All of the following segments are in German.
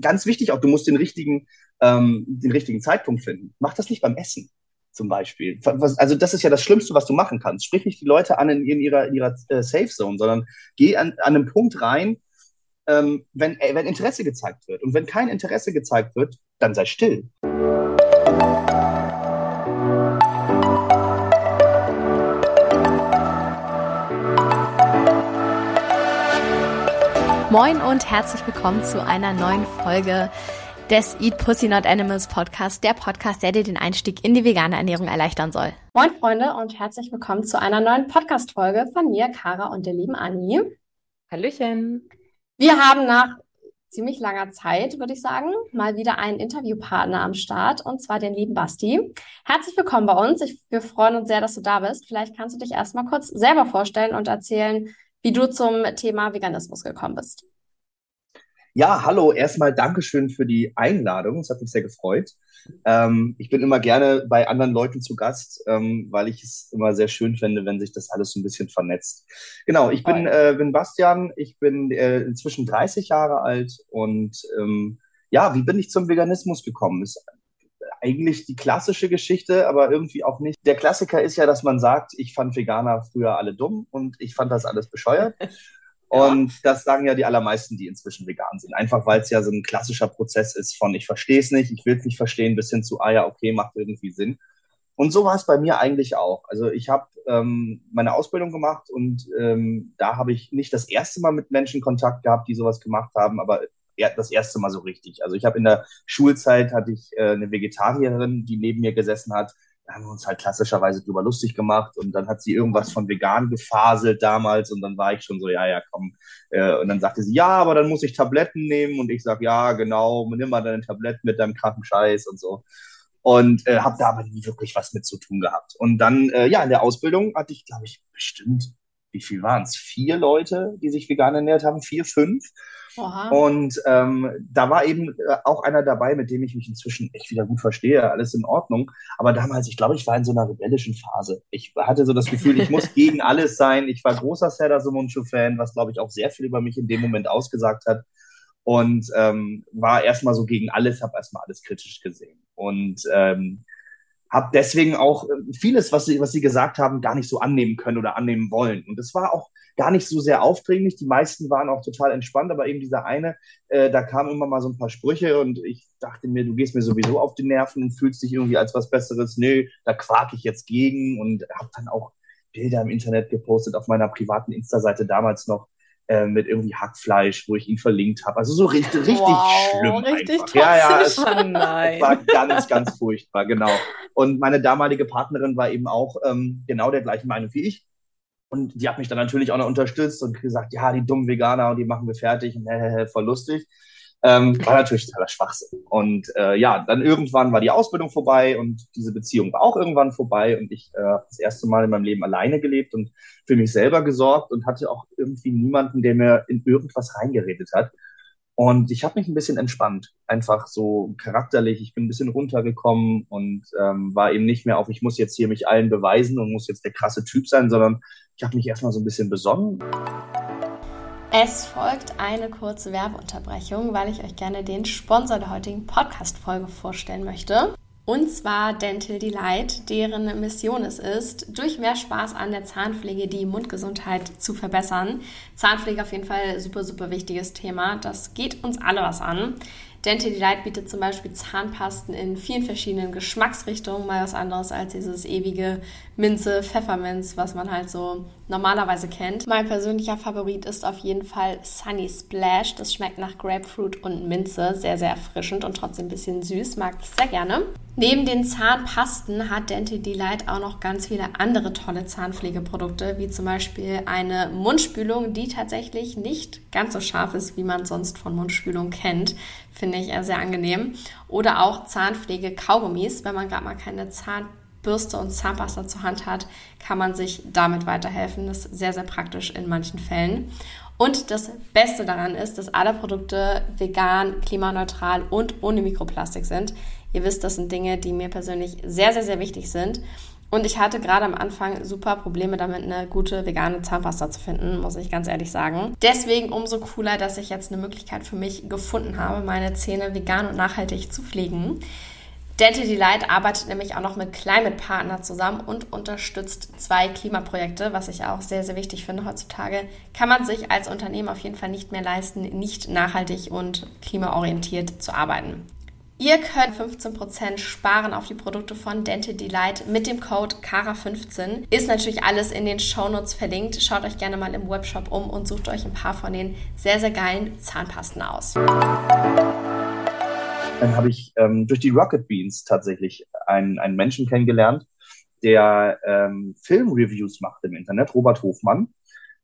ganz wichtig auch, du musst den richtigen, ähm, den richtigen Zeitpunkt finden. Mach das nicht beim Essen zum Beispiel. Also das ist ja das Schlimmste, was du machen kannst. Sprich nicht die Leute an in, ihrer, in ihrer äh, Safe Zone, sondern geh an, an einen Punkt rein, ähm, wenn, äh, wenn Interesse gezeigt wird. Und wenn kein Interesse gezeigt wird, dann sei still. Moin und herzlich willkommen zu einer neuen Folge des Eat Pussy Not Animals Podcast, der Podcast, der dir den Einstieg in die vegane Ernährung erleichtern soll. Moin Freunde und herzlich willkommen zu einer neuen Podcast-Folge von mir, Kara und der lieben Anni. Hallöchen. Wir haben nach ziemlich langer Zeit, würde ich sagen, mal wieder einen Interviewpartner am Start und zwar den lieben Basti. Herzlich willkommen bei uns. Ich, wir freuen uns sehr, dass du da bist. Vielleicht kannst du dich erstmal kurz selber vorstellen und erzählen, wie du zum Thema Veganismus gekommen bist. Ja, hallo, erstmal Dankeschön für die Einladung. Es hat mich sehr gefreut. Ähm, ich bin immer gerne bei anderen Leuten zu Gast, ähm, weil ich es immer sehr schön finde, wenn sich das alles so ein bisschen vernetzt. Genau, ich bin, äh, bin Bastian, ich bin äh, inzwischen 30 Jahre alt und ähm, ja, wie bin ich zum Veganismus gekommen? Ist eigentlich die klassische Geschichte, aber irgendwie auch nicht. Der Klassiker ist ja, dass man sagt, ich fand Veganer früher alle dumm und ich fand das alles bescheuert. Und das sagen ja die allermeisten, die inzwischen vegan sind. Einfach weil es ja so ein klassischer Prozess ist von ich verstehe es nicht, ich will es nicht verstehen, bis hin zu, ah ja, okay, macht irgendwie Sinn. Und so war es bei mir eigentlich auch. Also ich habe ähm, meine Ausbildung gemacht und ähm, da habe ich nicht das erste Mal mit Menschen Kontakt gehabt, die sowas gemacht haben, aber das erste Mal so richtig. Also ich habe in der Schulzeit hatte ich äh, eine Vegetarierin, die neben mir gesessen hat. Da haben wir uns halt klassischerweise drüber lustig gemacht und dann hat sie irgendwas von vegan gefaselt damals und dann war ich schon so, ja, ja, komm. Äh, und dann sagte sie, ja, aber dann muss ich Tabletten nehmen und ich sag, ja, genau, nimm mal deine Tabletten mit deinem kranken Scheiß und so. Und äh, habe da aber nie wirklich was mit zu tun gehabt. Und dann, äh, ja, in der Ausbildung hatte ich, glaube ich, bestimmt, wie viel waren es? Vier Leute, die sich vegan ernährt haben, vier, fünf. Oha. Und ähm, da war eben äh, auch einer dabei, mit dem ich mich inzwischen echt wieder gut verstehe, alles in Ordnung. Aber damals, ich glaube, ich war in so einer rebellischen Phase. Ich hatte so das Gefühl, ich muss gegen alles sein. Ich war großer Serdar Sumunchu-Fan, was, glaube ich, auch sehr viel über mich in dem Moment ausgesagt hat. Und ähm, war erstmal so gegen alles, habe erstmal alles kritisch gesehen. Und ähm, habe deswegen auch äh, vieles, was sie, was sie gesagt haben, gar nicht so annehmen können oder annehmen wollen. Und das war auch gar nicht so sehr aufdringlich. Die meisten waren auch total entspannt, aber eben dieser eine, äh, da kamen immer mal so ein paar Sprüche und ich dachte mir, du gehst mir sowieso auf die Nerven und fühlst dich irgendwie als was Besseres. Nö, da quak ich jetzt gegen und habe dann auch Bilder im Internet gepostet auf meiner privaten Insta-Seite damals noch äh, mit irgendwie Hackfleisch, wo ich ihn verlinkt habe. Also so richtig, richtig wow, schlimm. Richtig einfach. Ja, ja, es, war ganz, ganz furchtbar, genau. Und meine damalige Partnerin war eben auch ähm, genau der gleichen Meinung wie ich. Und die hat mich dann natürlich auch noch unterstützt und gesagt, ja, die dummen Veganer und die machen wir fertig und äh, voll lustig. Ähm, war natürlich totaler Schwachsinn. Und äh, ja, dann irgendwann war die Ausbildung vorbei und diese Beziehung war auch irgendwann vorbei und ich äh, das erste Mal in meinem Leben alleine gelebt und für mich selber gesorgt und hatte auch irgendwie niemanden, der mir in irgendwas reingeredet hat. Und ich habe mich ein bisschen entspannt, einfach so charakterlich. Ich bin ein bisschen runtergekommen und ähm, war eben nicht mehr auf, ich muss jetzt hier mich allen beweisen und muss jetzt der krasse Typ sein, sondern ich habe mich erstmal so ein bisschen besonnen. Es folgt eine kurze Werbeunterbrechung, weil ich euch gerne den Sponsor der heutigen Podcast-Folge vorstellen möchte. Und zwar Dental Delight, deren Mission es ist, durch mehr Spaß an der Zahnpflege die Mundgesundheit zu verbessern. Zahnpflege auf jeden Fall super, super wichtiges Thema. Das geht uns alle was an. Dental Delight bietet zum Beispiel Zahnpasten in vielen verschiedenen Geschmacksrichtungen, mal was anderes als dieses ewige Minze, Pfefferminz, was man halt so normalerweise kennt. Mein persönlicher Favorit ist auf jeden Fall Sunny Splash. Das schmeckt nach Grapefruit und Minze, sehr, sehr erfrischend und trotzdem ein bisschen süß, mag ich sehr gerne. Neben den Zahnpasten hat Dental Delight auch noch ganz viele andere tolle Zahnpflegeprodukte, wie zum Beispiel eine Mundspülung, die tatsächlich nicht ganz so scharf ist, wie man sonst von Mundspülung kennt. Finde ich sehr angenehm. Oder auch Zahnpflege-Kaugummis, wenn man gerade mal keine Zahnbürste und Zahnpasta zur Hand hat, kann man sich damit weiterhelfen. Das ist sehr, sehr praktisch in manchen Fällen. Und das Beste daran ist, dass alle Produkte vegan, klimaneutral und ohne Mikroplastik sind. Ihr wisst, das sind Dinge, die mir persönlich sehr, sehr, sehr wichtig sind. Und ich hatte gerade am Anfang super Probleme damit, eine gute vegane Zahnpasta zu finden, muss ich ganz ehrlich sagen. Deswegen umso cooler, dass ich jetzt eine Möglichkeit für mich gefunden habe, meine Zähne vegan und nachhaltig zu pflegen. Dental Delight arbeitet nämlich auch noch mit Climate Partner zusammen und unterstützt zwei Klimaprojekte, was ich auch sehr, sehr wichtig finde. Heutzutage kann man sich als Unternehmen auf jeden Fall nicht mehr leisten, nicht nachhaltig und klimaorientiert zu arbeiten. Ihr könnt 15% sparen auf die Produkte von Dental Delight mit dem Code KARA15. Ist natürlich alles in den Shownotes verlinkt. Schaut euch gerne mal im Webshop um und sucht euch ein paar von den sehr, sehr geilen Zahnpasten aus. Dann habe ich ähm, durch die Rocket Beans tatsächlich einen, einen Menschen kennengelernt, der ähm, Filmreviews macht im Internet, Robert Hofmann.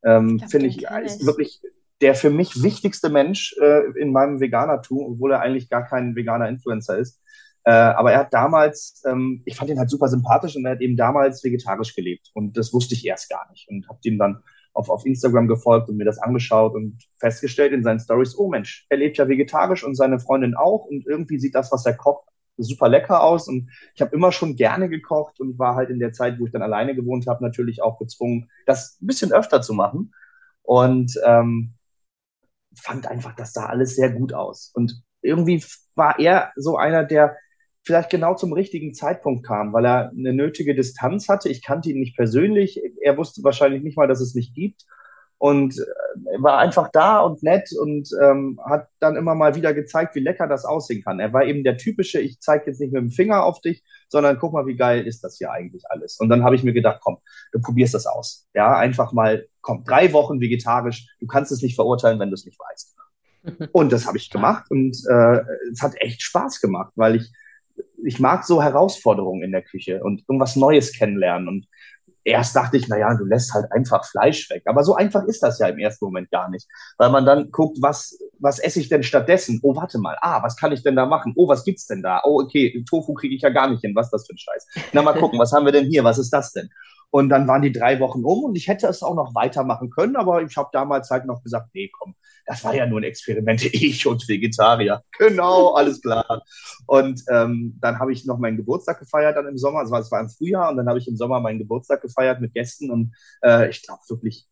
Ähm, Finde ich, ist wirklich der für mich wichtigste Mensch äh, in meinem Veganertum, obwohl er eigentlich gar kein veganer Influencer ist. Äh, aber er hat damals, ähm, ich fand ihn halt super sympathisch und er hat eben damals vegetarisch gelebt. Und das wusste ich erst gar nicht. Und habe ihm dann auf, auf Instagram gefolgt und mir das angeschaut und festgestellt in seinen Stories, oh Mensch, er lebt ja vegetarisch und seine Freundin auch und irgendwie sieht das, was er kocht, super lecker aus und ich habe immer schon gerne gekocht und war halt in der Zeit, wo ich dann alleine gewohnt habe, natürlich auch gezwungen, das ein bisschen öfter zu machen und ähm, fand einfach, das sah alles sehr gut aus und irgendwie war er so einer, der vielleicht genau zum richtigen Zeitpunkt kam, weil er eine nötige Distanz hatte. Ich kannte ihn nicht persönlich. Er wusste wahrscheinlich nicht mal, dass es mich gibt. Und äh, war einfach da und nett und ähm, hat dann immer mal wieder gezeigt, wie lecker das aussehen kann. Er war eben der typische, ich zeige jetzt nicht mit dem Finger auf dich, sondern guck mal, wie geil ist das hier eigentlich alles. Und dann habe ich mir gedacht, komm, du probierst das aus. Ja, einfach mal, komm, drei Wochen vegetarisch, du kannst es nicht verurteilen, wenn du es nicht weißt. Und das habe ich gemacht und äh, es hat echt Spaß gemacht, weil ich ich mag so Herausforderungen in der Küche und irgendwas Neues kennenlernen. Und erst dachte ich, na ja, du lässt halt einfach Fleisch weg. Aber so einfach ist das ja im ersten Moment gar nicht. Weil man dann guckt, was, was esse ich denn stattdessen? Oh, warte mal. Ah, was kann ich denn da machen? Oh, was gibt's denn da? Oh, okay, Tofu kriege ich ja gar nicht hin. Was ist das für ein Scheiß? Na, mal gucken, was haben wir denn hier? Was ist das denn? Und dann waren die drei Wochen um und ich hätte es auch noch weitermachen können, aber ich habe damals halt noch gesagt, nee, komm, das war ja nur ein Experiment, ich und Vegetarier. Genau, alles klar. Und ähm, dann habe ich noch meinen Geburtstag gefeiert dann im Sommer, also es war im Frühjahr und dann habe ich im Sommer meinen Geburtstag gefeiert mit Gästen und äh, ich glaube wirklich,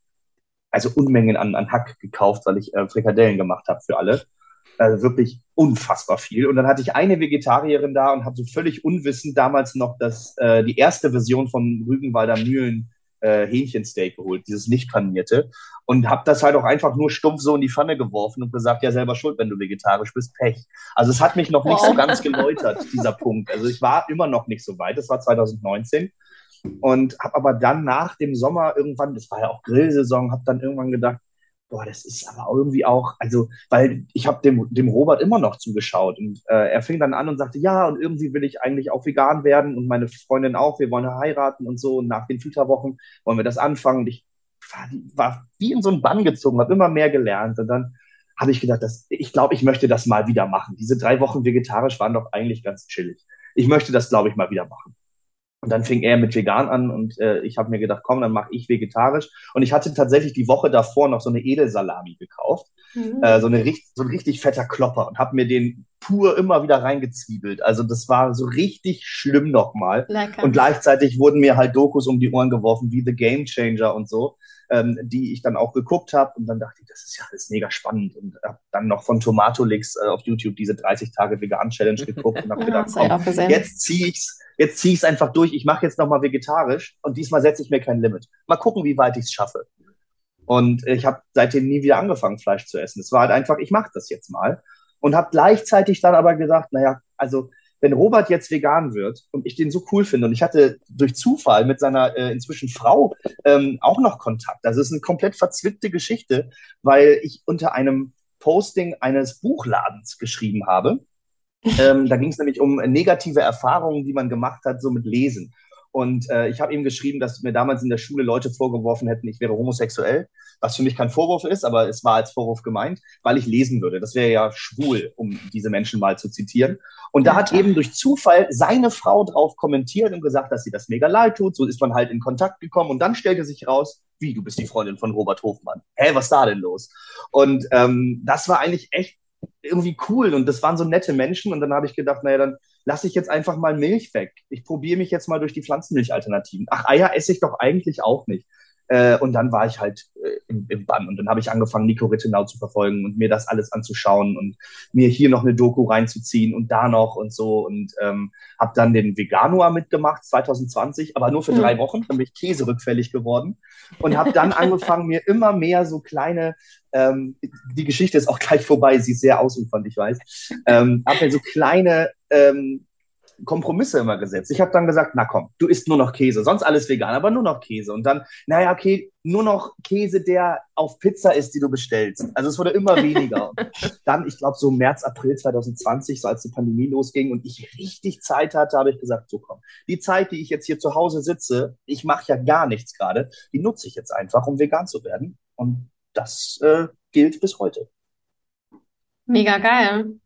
also Unmengen an, an Hack gekauft, weil ich äh, Frikadellen gemacht habe für alle. Also wirklich unfassbar viel. Und dann hatte ich eine Vegetarierin da und habe so völlig unwissend damals noch das, äh, die erste Version von Rügenwalder Mühlen äh, Hähnchensteak geholt, dieses nicht panierte. Und habe das halt auch einfach nur stumpf so in die Pfanne geworfen und gesagt, ja selber schuld, wenn du vegetarisch bist, Pech. Also es hat mich noch nicht so ganz geläutert, dieser Punkt. Also ich war immer noch nicht so weit, das war 2019. Und habe aber dann nach dem Sommer irgendwann, das war ja auch Grillsaison, habe dann irgendwann gedacht, boah, das ist aber irgendwie auch, also, weil ich habe dem, dem Robert immer noch zugeschaut und äh, er fing dann an und sagte, ja, und irgendwie will ich eigentlich auch vegan werden und meine Freundin auch, wir wollen heiraten und so und nach den Flitterwochen wollen wir das anfangen und ich war, war wie in so einen Bann gezogen, habe immer mehr gelernt und dann habe ich gedacht, dass, ich glaube, ich möchte das mal wieder machen. Diese drei Wochen vegetarisch waren doch eigentlich ganz chillig. Ich möchte das, glaube ich, mal wieder machen. Und dann fing er mit vegan an und äh, ich habe mir gedacht, komm, dann mache ich vegetarisch. Und ich hatte tatsächlich die Woche davor noch so eine Edelsalami gekauft, mhm. äh, so, eine, so ein richtig fetter Klopper und habe mir den pur immer wieder reingezwiebelt. Also das war so richtig schlimm nochmal. Und gleichzeitig wurden mir halt Dokus um die Ohren geworfen, wie The Game Changer und so, ähm, die ich dann auch geguckt habe. Und dann dachte ich, das ist ja alles mega spannend. Und habe dann noch von Tomatolix äh, auf YouTube diese 30 Tage Vegan Challenge geguckt und habe gedacht, komm, jetzt ziehe ich's jetzt ziehe ich es einfach durch, ich mache jetzt nochmal vegetarisch und diesmal setze ich mir kein Limit. Mal gucken, wie weit ich es schaffe. Und ich habe seitdem nie wieder angefangen, Fleisch zu essen. Es war halt einfach, ich mache das jetzt mal. Und habe gleichzeitig dann aber gesagt, naja, also wenn Robert jetzt vegan wird und ich den so cool finde und ich hatte durch Zufall mit seiner äh, inzwischen Frau ähm, auch noch Kontakt. Das ist eine komplett verzwickte Geschichte, weil ich unter einem Posting eines Buchladens geschrieben habe ähm, da ging es nämlich um negative Erfahrungen, die man gemacht hat, so mit Lesen. Und äh, ich habe ihm geschrieben, dass mir damals in der Schule Leute vorgeworfen hätten, ich wäre homosexuell, was für mich kein Vorwurf ist, aber es war als Vorwurf gemeint, weil ich lesen würde. Das wäre ja schwul, um diese Menschen mal zu zitieren. Und da hat eben durch Zufall seine Frau drauf kommentiert und gesagt, dass sie das mega leid tut. So ist man halt in Kontakt gekommen und dann stellte sich raus, wie, du bist die Freundin von Robert Hofmann. Hä, was da denn los? Und ähm, das war eigentlich echt irgendwie cool und das waren so nette Menschen und dann habe ich gedacht, naja, dann lasse ich jetzt einfach mal Milch weg. Ich probiere mich jetzt mal durch die Pflanzenmilchalternativen. Ach, Eier esse ich doch eigentlich auch nicht. Äh, und dann war ich halt äh, im, im Bann. Und dann habe ich angefangen, Nico Rittenau zu verfolgen und mir das alles anzuschauen und mir hier noch eine Doku reinzuziehen und da noch und so. Und ähm, habe dann den Veganuar mitgemacht 2020, aber nur für drei Wochen, dann bin ich Käse rückfällig geworden. Und habe dann angefangen, mir immer mehr so kleine ähm, die Geschichte ist auch gleich vorbei, sie ist sehr ausufernd, ich weiß. Ähm, habe mir so kleine ähm, Kompromisse immer gesetzt. Ich habe dann gesagt, na komm, du isst nur noch Käse, sonst alles vegan, aber nur noch Käse. Und dann, naja, okay, nur noch Käse, der auf Pizza ist, die du bestellst. Also es wurde immer weniger. dann, ich glaube, so März, April 2020, so als die Pandemie losging und ich richtig Zeit hatte, habe ich gesagt, so komm, die Zeit, die ich jetzt hier zu Hause sitze, ich mache ja gar nichts gerade, die nutze ich jetzt einfach, um vegan zu werden. Und das äh, gilt bis heute. Mega geil.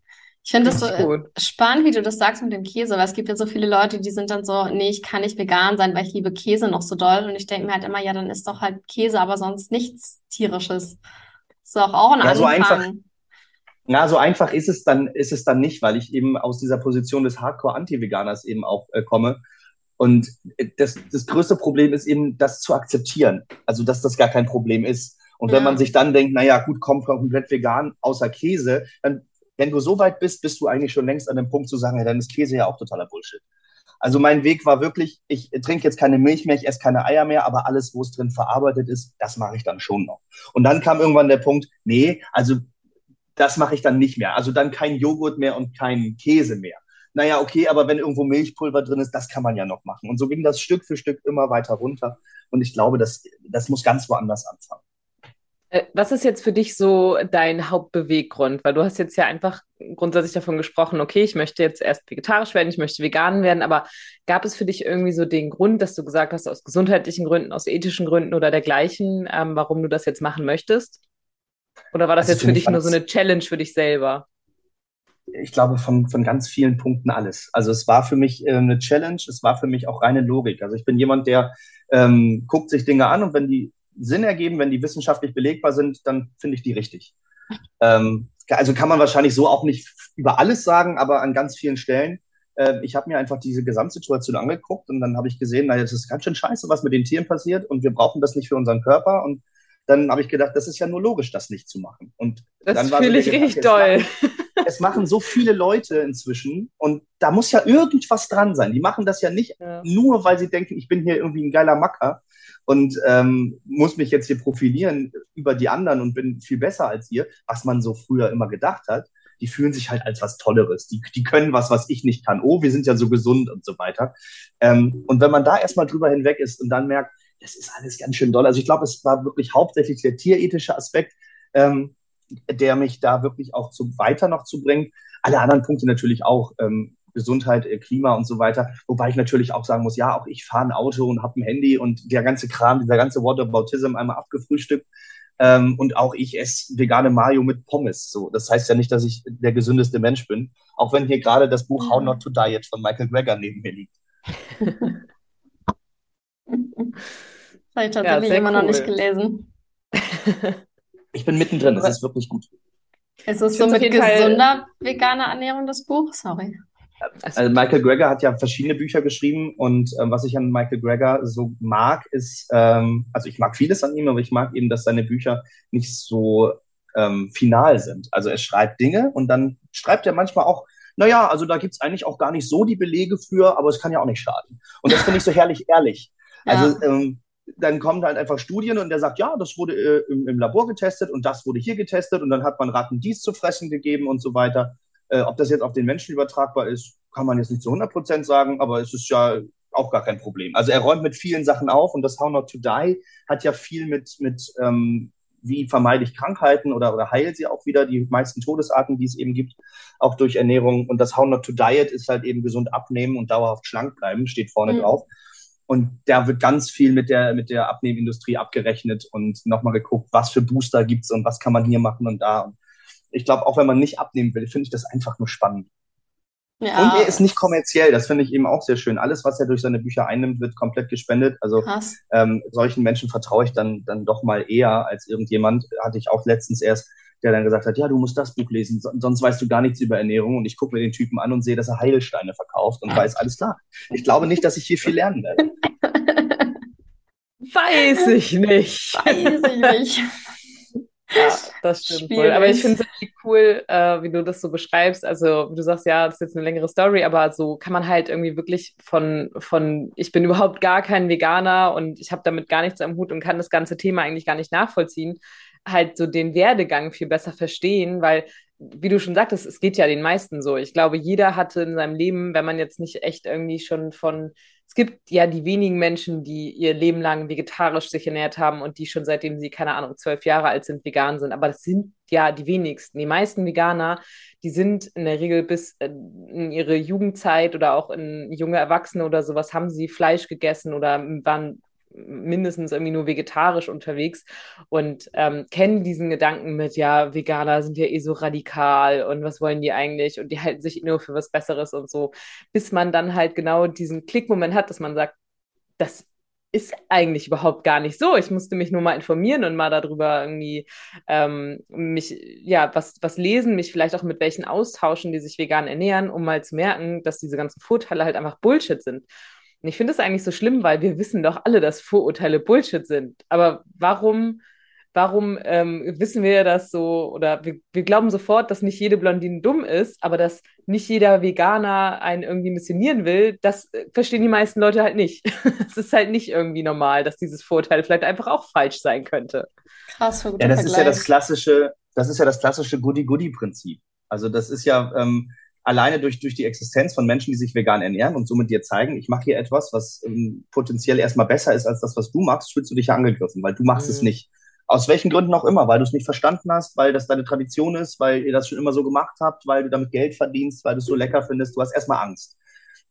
Ich finde das so gut. spannend, wie du das sagst mit dem Käse, weil es gibt ja so viele Leute, die sind dann so, nee, ich kann nicht vegan sein, weil ich liebe Käse noch so doll. Und ich denke mir halt immer, ja, dann ist doch halt Käse, aber sonst nichts tierisches. ist doch auch ein ja, so einfach. Na, so einfach ist es dann, ist es dann nicht, weil ich eben aus dieser Position des Hardcore-Anti-Veganers eben auch äh, komme. Und äh, das, das größte Problem ist eben, das zu akzeptieren. Also, dass das gar kein Problem ist. Und ja. wenn man sich dann denkt, naja, gut, komm komplett vegan, außer Käse, dann wenn du so weit bist, bist du eigentlich schon längst an dem Punkt zu sagen, ja, dann ist Käse ja auch totaler Bullshit. Also mein Weg war wirklich, ich trinke jetzt keine Milch mehr, ich esse keine Eier mehr, aber alles, wo es drin verarbeitet ist, das mache ich dann schon noch. Und dann kam irgendwann der Punkt, nee, also das mache ich dann nicht mehr. Also dann kein Joghurt mehr und kein Käse mehr. Naja, okay, aber wenn irgendwo Milchpulver drin ist, das kann man ja noch machen. Und so ging das Stück für Stück immer weiter runter. Und ich glaube, das, das muss ganz woanders anfangen. Äh, was ist jetzt für dich so dein Hauptbeweggrund? Weil du hast jetzt ja einfach grundsätzlich davon gesprochen, okay, ich möchte jetzt erst vegetarisch werden, ich möchte vegan werden, aber gab es für dich irgendwie so den Grund, dass du gesagt hast, aus gesundheitlichen Gründen, aus ethischen Gründen oder dergleichen, ähm, warum du das jetzt machen möchtest? Oder war das also jetzt für dich nur so eine Challenge für dich selber? Ich glaube, von, von ganz vielen Punkten alles. Also es war für mich äh, eine Challenge, es war für mich auch reine Logik. Also ich bin jemand, der ähm, guckt sich Dinge an und wenn die Sinn ergeben, wenn die wissenschaftlich belegbar sind, dann finde ich die richtig. Ähm, also kann man wahrscheinlich so auch nicht über alles sagen, aber an ganz vielen Stellen. Äh, ich habe mir einfach diese Gesamtsituation angeguckt und dann habe ich gesehen, naja, das ist ganz schön scheiße, was mit den Tieren passiert und wir brauchen das nicht für unseren Körper. Und dann habe ich gedacht, das ist ja nur logisch, das nicht zu machen. Und das fühle ich richtig doll. es machen so viele Leute inzwischen und da muss ja irgendwas dran sein. Die machen das ja nicht ja. nur, weil sie denken, ich bin hier irgendwie ein geiler Macker, und ähm, muss mich jetzt hier profilieren über die anderen und bin viel besser als ihr, was man so früher immer gedacht hat. Die fühlen sich halt als was Tolleres. Die, die können was, was ich nicht kann. Oh, wir sind ja so gesund und so weiter. Ähm, und wenn man da erstmal drüber hinweg ist und dann merkt, das ist alles ganz schön doll. Also ich glaube, es war wirklich hauptsächlich der tierethische Aspekt, ähm, der mich da wirklich auch zu, weiter noch zu bringt. Alle anderen Punkte natürlich auch. Ähm, Gesundheit, äh, Klima und so weiter. Wobei ich natürlich auch sagen muss, ja, auch ich fahre ein Auto und habe ein Handy und der ganze Kram, dieser ganze Whataboutism einmal abgefrühstückt. Ähm, und auch ich esse vegane Mayo mit Pommes. So, das heißt ja nicht, dass ich der gesündeste Mensch bin, auch wenn hier gerade das Buch How Not to Diet von Michael Greger neben mir liegt. das habe ich tatsächlich ja, immer cool. noch nicht gelesen. ich bin mittendrin, es ist wirklich gut. Ist es so mit gesunder veganer Ernährung das Buch? Sorry. Also Michael Greger hat ja verschiedene Bücher geschrieben und ähm, was ich an Michael Greger so mag, ist, ähm, also ich mag vieles an ihm, aber ich mag eben, dass seine Bücher nicht so ähm, final sind. Also er schreibt Dinge und dann schreibt er manchmal auch, naja, also da gibt's eigentlich auch gar nicht so die Belege für, aber es kann ja auch nicht schaden. Und das finde ich so herrlich ehrlich. Ja. Also ähm, dann kommen halt einfach Studien und der sagt, ja, das wurde äh, im, im Labor getestet und das wurde hier getestet und dann hat man Ratten dies zu fressen gegeben und so weiter. Äh, ob das jetzt auf den Menschen übertragbar ist, kann man jetzt nicht zu 100 Prozent sagen, aber es ist ja auch gar kein Problem. Also er räumt mit vielen Sachen auf und das How Not to Die hat ja viel mit, mit ähm, wie vermeide ich Krankheiten oder, oder heile sie auch wieder, die meisten Todesarten, die es eben gibt, auch durch Ernährung. Und das How Not to Diet ist halt eben gesund abnehmen und dauerhaft schlank bleiben, steht vorne mhm. drauf. Und da wird ganz viel mit der, mit der Abnehmindustrie abgerechnet und nochmal geguckt, was für Booster gibt's und was kann man hier machen und da. Und ich glaube, auch wenn man nicht abnehmen will, finde ich das einfach nur spannend. Ja. Und er ist nicht kommerziell, das finde ich eben auch sehr schön. Alles, was er durch seine Bücher einnimmt, wird komplett gespendet. Also ähm, solchen Menschen vertraue ich dann, dann doch mal eher als irgendjemand. Hatte ich auch letztens erst der dann gesagt hat, ja, du musst das Buch lesen, sonst weißt du gar nichts über Ernährung. Und ich gucke mir den Typen an und sehe, dass er Heilsteine verkauft und weiß, alles klar. Ich glaube nicht, dass ich hier viel lernen werde. Weiß ich nicht. Weiß ich nicht. Ja, das stimmt wohl. Aber ich finde es irgendwie cool, äh, wie du das so beschreibst. Also, du sagst, ja, das ist jetzt eine längere Story, aber so kann man halt irgendwie wirklich von, von ich bin überhaupt gar kein Veganer und ich habe damit gar nichts am Hut und kann das ganze Thema eigentlich gar nicht nachvollziehen, halt so den Werdegang viel besser verstehen, weil wie du schon sagtest, es geht ja den meisten so. Ich glaube, jeder hatte in seinem Leben, wenn man jetzt nicht echt irgendwie schon von, es gibt ja die wenigen Menschen, die ihr Leben lang vegetarisch sich ernährt haben und die schon seitdem sie, keine Ahnung, zwölf Jahre alt sind, vegan sind. Aber das sind ja die wenigsten. Die meisten Veganer, die sind in der Regel bis in ihre Jugendzeit oder auch in junge Erwachsene oder sowas, haben sie Fleisch gegessen oder waren mindestens irgendwie nur vegetarisch unterwegs und ähm, kennen diesen Gedanken mit, ja, Veganer sind ja eh so radikal und was wollen die eigentlich und die halten sich nur für was Besseres und so, bis man dann halt genau diesen Klickmoment hat, dass man sagt, das ist eigentlich überhaupt gar nicht so. Ich musste mich nur mal informieren und mal darüber irgendwie ähm, mich, ja, was, was lesen, mich vielleicht auch mit welchen austauschen, die sich vegan ernähren, um mal zu merken, dass diese ganzen Vorteile halt einfach Bullshit sind. Und ich finde es eigentlich so schlimm, weil wir wissen doch alle, dass Vorurteile Bullshit sind. Aber warum, warum ähm, wissen wir das so, oder wir, wir glauben sofort, dass nicht jede Blondine dumm ist, aber dass nicht jeder Veganer einen irgendwie missionieren will, das äh, verstehen die meisten Leute halt nicht. Es ist halt nicht irgendwie normal, dass dieses Vorurteil vielleicht einfach auch falsch sein könnte. Krass, Ja, das Vergleich. ist ja das klassische, das ist ja das klassische Goody-Goody-Prinzip. Also das ist ja, ähm, alleine durch, durch die Existenz von Menschen, die sich vegan ernähren und somit dir zeigen, ich mache hier etwas, was ähm, potenziell erstmal besser ist als das, was du machst, fühlst du dich ja angegriffen, weil du machst mhm. es nicht. Aus welchen Gründen auch immer, weil du es nicht verstanden hast, weil das deine Tradition ist, weil ihr das schon immer so gemacht habt, weil du damit Geld verdienst, weil du es so lecker findest, du hast erstmal Angst.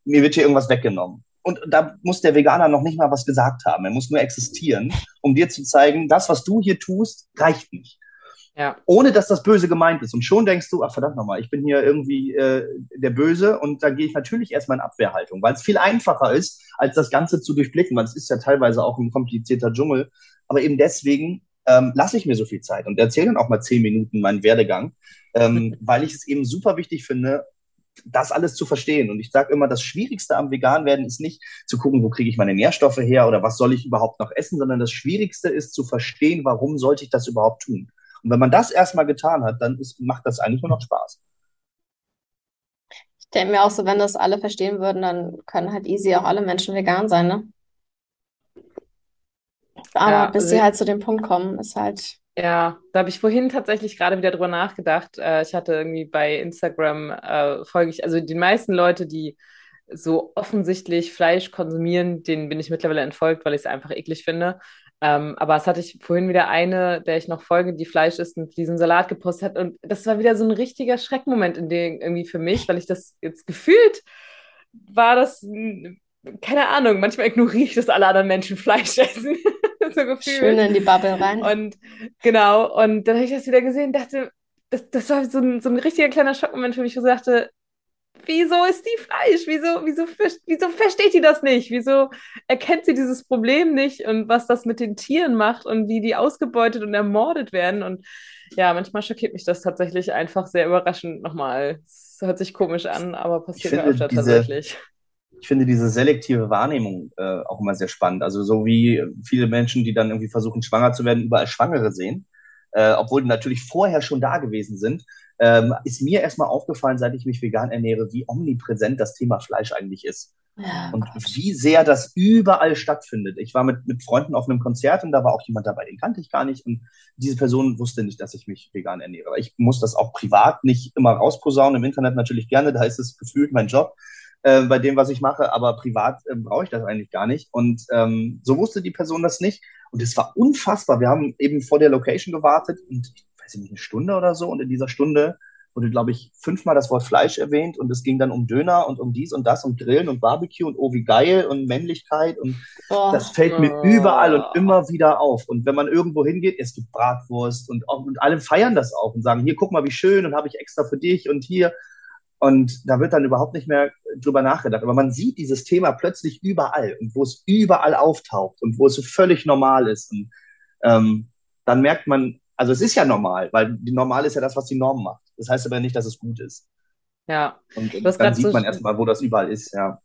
Mir wird hier irgendwas weggenommen. Und da muss der Veganer noch nicht mal was gesagt haben. Er muss nur existieren, um dir zu zeigen, das, was du hier tust, reicht nicht. Ja. Ohne dass das Böse gemeint ist. Und schon denkst du, ach verdammt nochmal, ich bin hier irgendwie äh, der Böse und da gehe ich natürlich erstmal in Abwehrhaltung, weil es viel einfacher ist, als das Ganze zu durchblicken, weil es ist ja teilweise auch ein komplizierter Dschungel. Aber eben deswegen ähm, lasse ich mir so viel Zeit und erzähle dann auch mal zehn Minuten meinen Werdegang, ähm, weil ich es eben super wichtig finde, das alles zu verstehen. Und ich sage immer, das Schwierigste am Veganwerden ist nicht zu gucken, wo kriege ich meine Nährstoffe her oder was soll ich überhaupt noch essen, sondern das Schwierigste ist zu verstehen, warum sollte ich das überhaupt tun. Und wenn man das erstmal getan hat, dann ist, macht das eigentlich nur noch Spaß. Ich denke mir auch so, wenn das alle verstehen würden, dann können halt easy auch alle Menschen vegan sein, ne? Aber ja, bis sie halt zu dem Punkt kommen, ist halt. Ja, da habe ich vorhin tatsächlich gerade wieder drüber nachgedacht. Äh, ich hatte irgendwie bei Instagram äh, folge ich, also die meisten Leute, die so offensichtlich Fleisch konsumieren, denen bin ich mittlerweile entfolgt, weil ich es einfach eklig finde. Ähm, aber es hatte ich vorhin wieder eine, der ich noch folge, die Fleisch isst und diesen Salat gepostet hat. Und das war wieder so ein richtiger Schreckmoment in dem irgendwie für mich, weil ich das jetzt gefühlt war das, keine Ahnung, manchmal ignoriere ich, dass alle anderen Menschen Fleisch essen. so gefühlt. Schön in die Bubble rein. Und genau, und dann habe ich das wieder gesehen, dachte, das, das war so ein, so ein richtiger kleiner Schockmoment für mich, wo ich sagte, wieso ist die Fleisch? Wieso, wieso, wieso versteht die das nicht? Wieso erkennt sie dieses Problem nicht und was das mit den Tieren macht und wie die ausgebeutet und ermordet werden? Und ja, manchmal schockiert mich das tatsächlich einfach sehr überraschend nochmal. Es hört sich komisch an, aber passiert mir öfter diese, tatsächlich. Ich finde diese selektive Wahrnehmung äh, auch immer sehr spannend. Also so wie viele Menschen, die dann irgendwie versuchen, schwanger zu werden, überall Schwangere sehen. Äh, obwohl die natürlich vorher schon da gewesen sind, ähm, ist mir erstmal aufgefallen, seit ich mich vegan ernähre, wie omnipräsent das Thema Fleisch eigentlich ist. Ja, und Gott. wie sehr das überall stattfindet. Ich war mit, mit Freunden auf einem Konzert und da war auch jemand dabei, den kannte ich gar nicht. Und diese Person wusste nicht, dass ich mich vegan ernähre. Ich muss das auch privat nicht immer rausposaunen, im Internet natürlich gerne, da ist es gefühlt mein Job. Äh, bei dem, was ich mache, aber privat äh, brauche ich das eigentlich gar nicht. Und ähm, so wusste die Person das nicht. Und es war unfassbar. Wir haben eben vor der Location gewartet und ich weiß ich nicht, eine Stunde oder so. Und in dieser Stunde wurde, glaube ich, fünfmal das Wort Fleisch erwähnt und es ging dann um Döner und um dies und das und Grillen und Barbecue und oh, wie geil und Männlichkeit und oh, das fällt mir überall und immer wieder auf. Und wenn man irgendwo hingeht, es gibt Bratwurst und, und alle feiern das auch und sagen, hier, guck mal, wie schön und habe ich extra für dich und hier. Und da wird dann überhaupt nicht mehr drüber nachgedacht. Aber man sieht dieses Thema plötzlich überall und wo es überall auftaucht und wo es so völlig normal ist. Und ähm, dann merkt man, Also es ist ja normal, weil die normal ist ja das, was die Norm macht. Das heißt aber nicht, dass es gut ist. Ja. Und, und dann sieht so man erstmal, wo das überall ist, ja.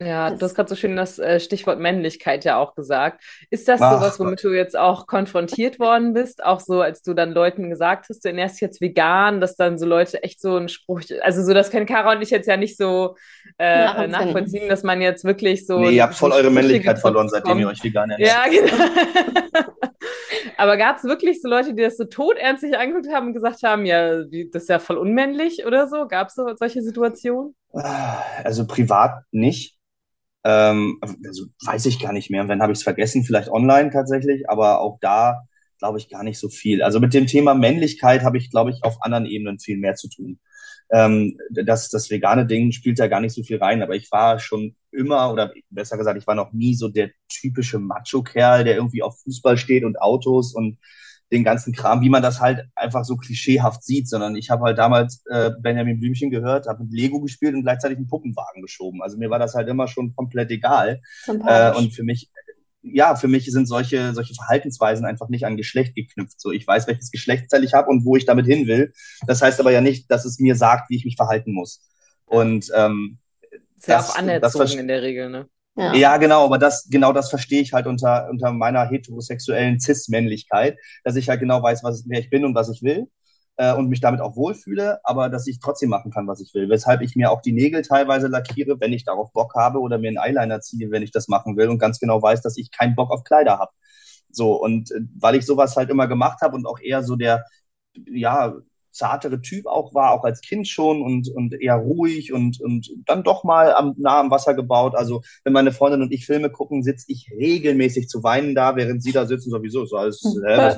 Ja, du hast gerade so schön das äh, Stichwort Männlichkeit ja auch gesagt. Ist das Ach, sowas, womit du jetzt auch konfrontiert worden bist? Auch so, als du dann Leuten gesagt hast, du ernährst jetzt vegan, dass dann so Leute echt so einen Spruch, also so, das können Kara und ich jetzt ja nicht so äh, nachvollziehen, dass man jetzt wirklich so. Nee, ihr habt voll eure Männlichkeit verloren, seitdem ihr euch vegan ernährt. Ja, genau. Aber gab es wirklich so Leute, die das so todernstlich angeguckt haben und gesagt haben, ja, das ist ja voll unmännlich oder so? Gab es so, solche Situationen? Also privat nicht. Ähm, also weiß ich gar nicht mehr. Wenn habe ich es vergessen, vielleicht online tatsächlich, aber auch da glaube ich gar nicht so viel. Also mit dem Thema Männlichkeit habe ich, glaube ich, auf anderen Ebenen viel mehr zu tun. Ähm, das, das vegane Ding spielt da gar nicht so viel rein, aber ich war schon immer, oder besser gesagt, ich war noch nie so der typische Macho-Kerl, der irgendwie auf Fußball steht und Autos und den ganzen Kram, wie man das halt einfach so klischeehaft sieht, sondern ich habe halt damals äh, Benjamin Blümchen gehört, habe mit Lego gespielt und gleichzeitig einen Puppenwagen geschoben. Also mir war das halt immer schon komplett egal. Äh, und für mich, ja, für mich sind solche, solche Verhaltensweisen einfach nicht an Geschlecht geknüpft. So, ich weiß, welches Geschlechtsteil ich habe und wo ich damit hin will. Das heißt aber ja nicht, dass es mir sagt, wie ich mich verhalten muss. Und ähm, sehr das, anerzogen das in der Regel, ne? Ja. ja, genau, aber das, genau das verstehe ich halt unter, unter meiner heterosexuellen Cis-Männlichkeit, dass ich halt genau weiß, was, wer ich bin und was ich will äh, und mich damit auch wohlfühle, aber dass ich trotzdem machen kann, was ich will. Weshalb ich mir auch die Nägel teilweise lackiere, wenn ich darauf Bock habe oder mir einen Eyeliner ziehe, wenn ich das machen will und ganz genau weiß, dass ich keinen Bock auf Kleider habe. So, und äh, weil ich sowas halt immer gemacht habe und auch eher so der, ja, zartere Typ auch war, auch als Kind schon und, und eher ruhig und, und dann doch mal am, nah am Wasser gebaut. Also wenn meine Freundin und ich Filme gucken, sitze ich regelmäßig zu weinen da, während sie da sitzen, sowieso so alles. Äh,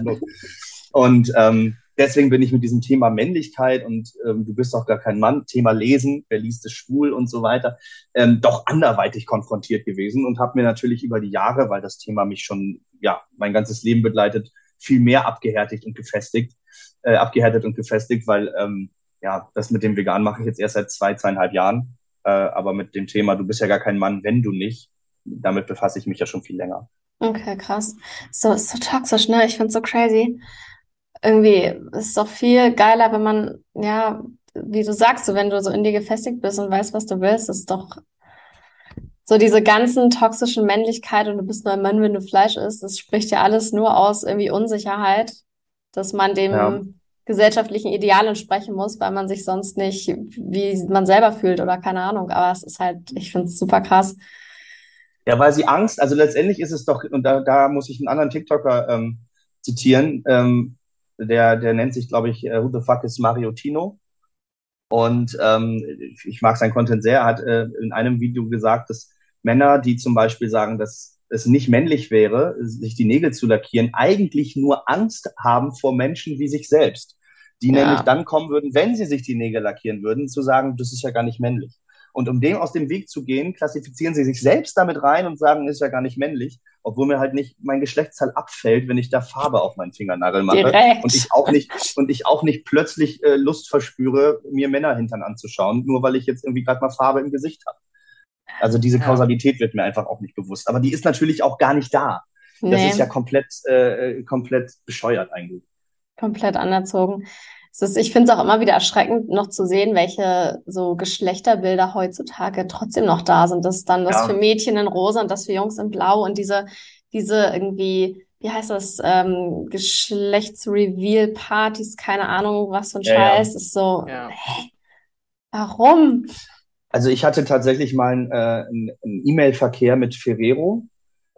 und ähm, deswegen bin ich mit diesem Thema Männlichkeit und ähm, du bist doch gar kein Mann, Thema Lesen, wer liest es schwul und so weiter, ähm, doch anderweitig konfrontiert gewesen und habe mir natürlich über die Jahre, weil das Thema mich schon ja mein ganzes Leben begleitet, viel mehr abgehärtigt und gefestigt äh, abgehärtet und gefestigt, weil ähm, ja, das mit dem Vegan mache ich jetzt erst seit zwei, zweieinhalb Jahren. Äh, aber mit dem Thema, du bist ja gar kein Mann, wenn du nicht, damit befasse ich mich ja schon viel länger. Okay, krass. So, so toxisch, ne? Ich finde es so crazy. Irgendwie ist es doch viel geiler, wenn man, ja, wie du sagst, so wenn du so in dir gefestigt bist und weißt, was du willst, ist doch so diese ganzen toxischen Männlichkeit und du bist nur ein Mann, wenn du Fleisch isst, das spricht ja alles nur aus irgendwie Unsicherheit dass man dem ja. gesellschaftlichen Ideal entsprechen muss, weil man sich sonst nicht wie man selber fühlt oder keine Ahnung. Aber es ist halt, ich finde es super krass. Ja, weil sie Angst, also letztendlich ist es doch, und da, da muss ich einen anderen TikToker ähm, zitieren, ähm, der, der nennt sich, glaube ich, uh, Who the fuck is Mario Tino? Und ähm, ich mag sein Content sehr. Er hat äh, in einem Video gesagt, dass Männer, die zum Beispiel sagen, dass es nicht männlich wäre, sich die Nägel zu lackieren, eigentlich nur Angst haben vor Menschen wie sich selbst, die ja. nämlich dann kommen würden, wenn sie sich die Nägel lackieren würden, zu sagen, das ist ja gar nicht männlich. Und um dem aus dem Weg zu gehen, klassifizieren sie sich selbst damit rein und sagen, ist ja gar nicht männlich, obwohl mir halt nicht mein Geschlechtsteil abfällt, wenn ich da Farbe auf meinen Fingernagel mache Direkt. und ich auch nicht und ich auch nicht plötzlich äh, Lust verspüre, mir Männer hintern anzuschauen, nur weil ich jetzt irgendwie gerade mal Farbe im Gesicht habe. Also diese Kausalität wird mir einfach auch nicht bewusst. Aber die ist natürlich auch gar nicht da. Nee. Das ist ja komplett, äh, komplett bescheuert eigentlich. Komplett anerzogen. Ist, ich finde es auch immer wieder erschreckend, noch zu sehen, welche so Geschlechterbilder heutzutage trotzdem noch da sind. Das ist dann das ja. für Mädchen in rosa und das für Jungs in blau und diese, diese irgendwie, wie heißt das, ähm, Geschlechtsreveal-Partys, keine Ahnung, was für ein ja, Scheiß, ja. ist so, hä? Warum? Also ich hatte tatsächlich mal einen, äh, einen E-Mail-Verkehr mit Ferrero,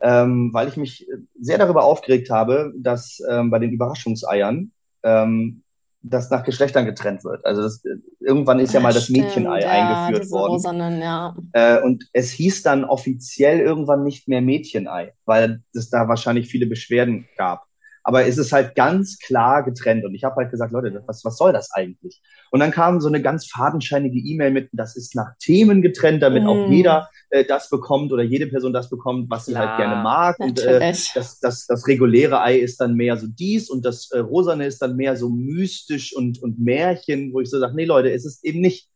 ähm, weil ich mich sehr darüber aufgeregt habe, dass ähm, bei den Überraschungseiern ähm, das nach Geschlechtern getrennt wird. Also das, irgendwann ist ja mal das Mädchenei ja, eingeführt worden. Rosanen, ja. Äh, und es hieß dann offiziell irgendwann nicht mehr Mädchenei, weil es da wahrscheinlich viele Beschwerden gab. Aber es ist halt ganz klar getrennt. Und ich habe halt gesagt, Leute, was, was soll das eigentlich? Und dann kam so eine ganz fadenscheinige E-Mail mit, das ist nach Themen getrennt, damit mm. auch jeder äh, das bekommt oder jede Person das bekommt, was sie ja, halt gerne mag. Und äh, das, das, das reguläre Ei ist dann mehr so dies und das äh, Rosane ist dann mehr so mystisch und, und Märchen, wo ich so sage, nee Leute, es ist eben nicht.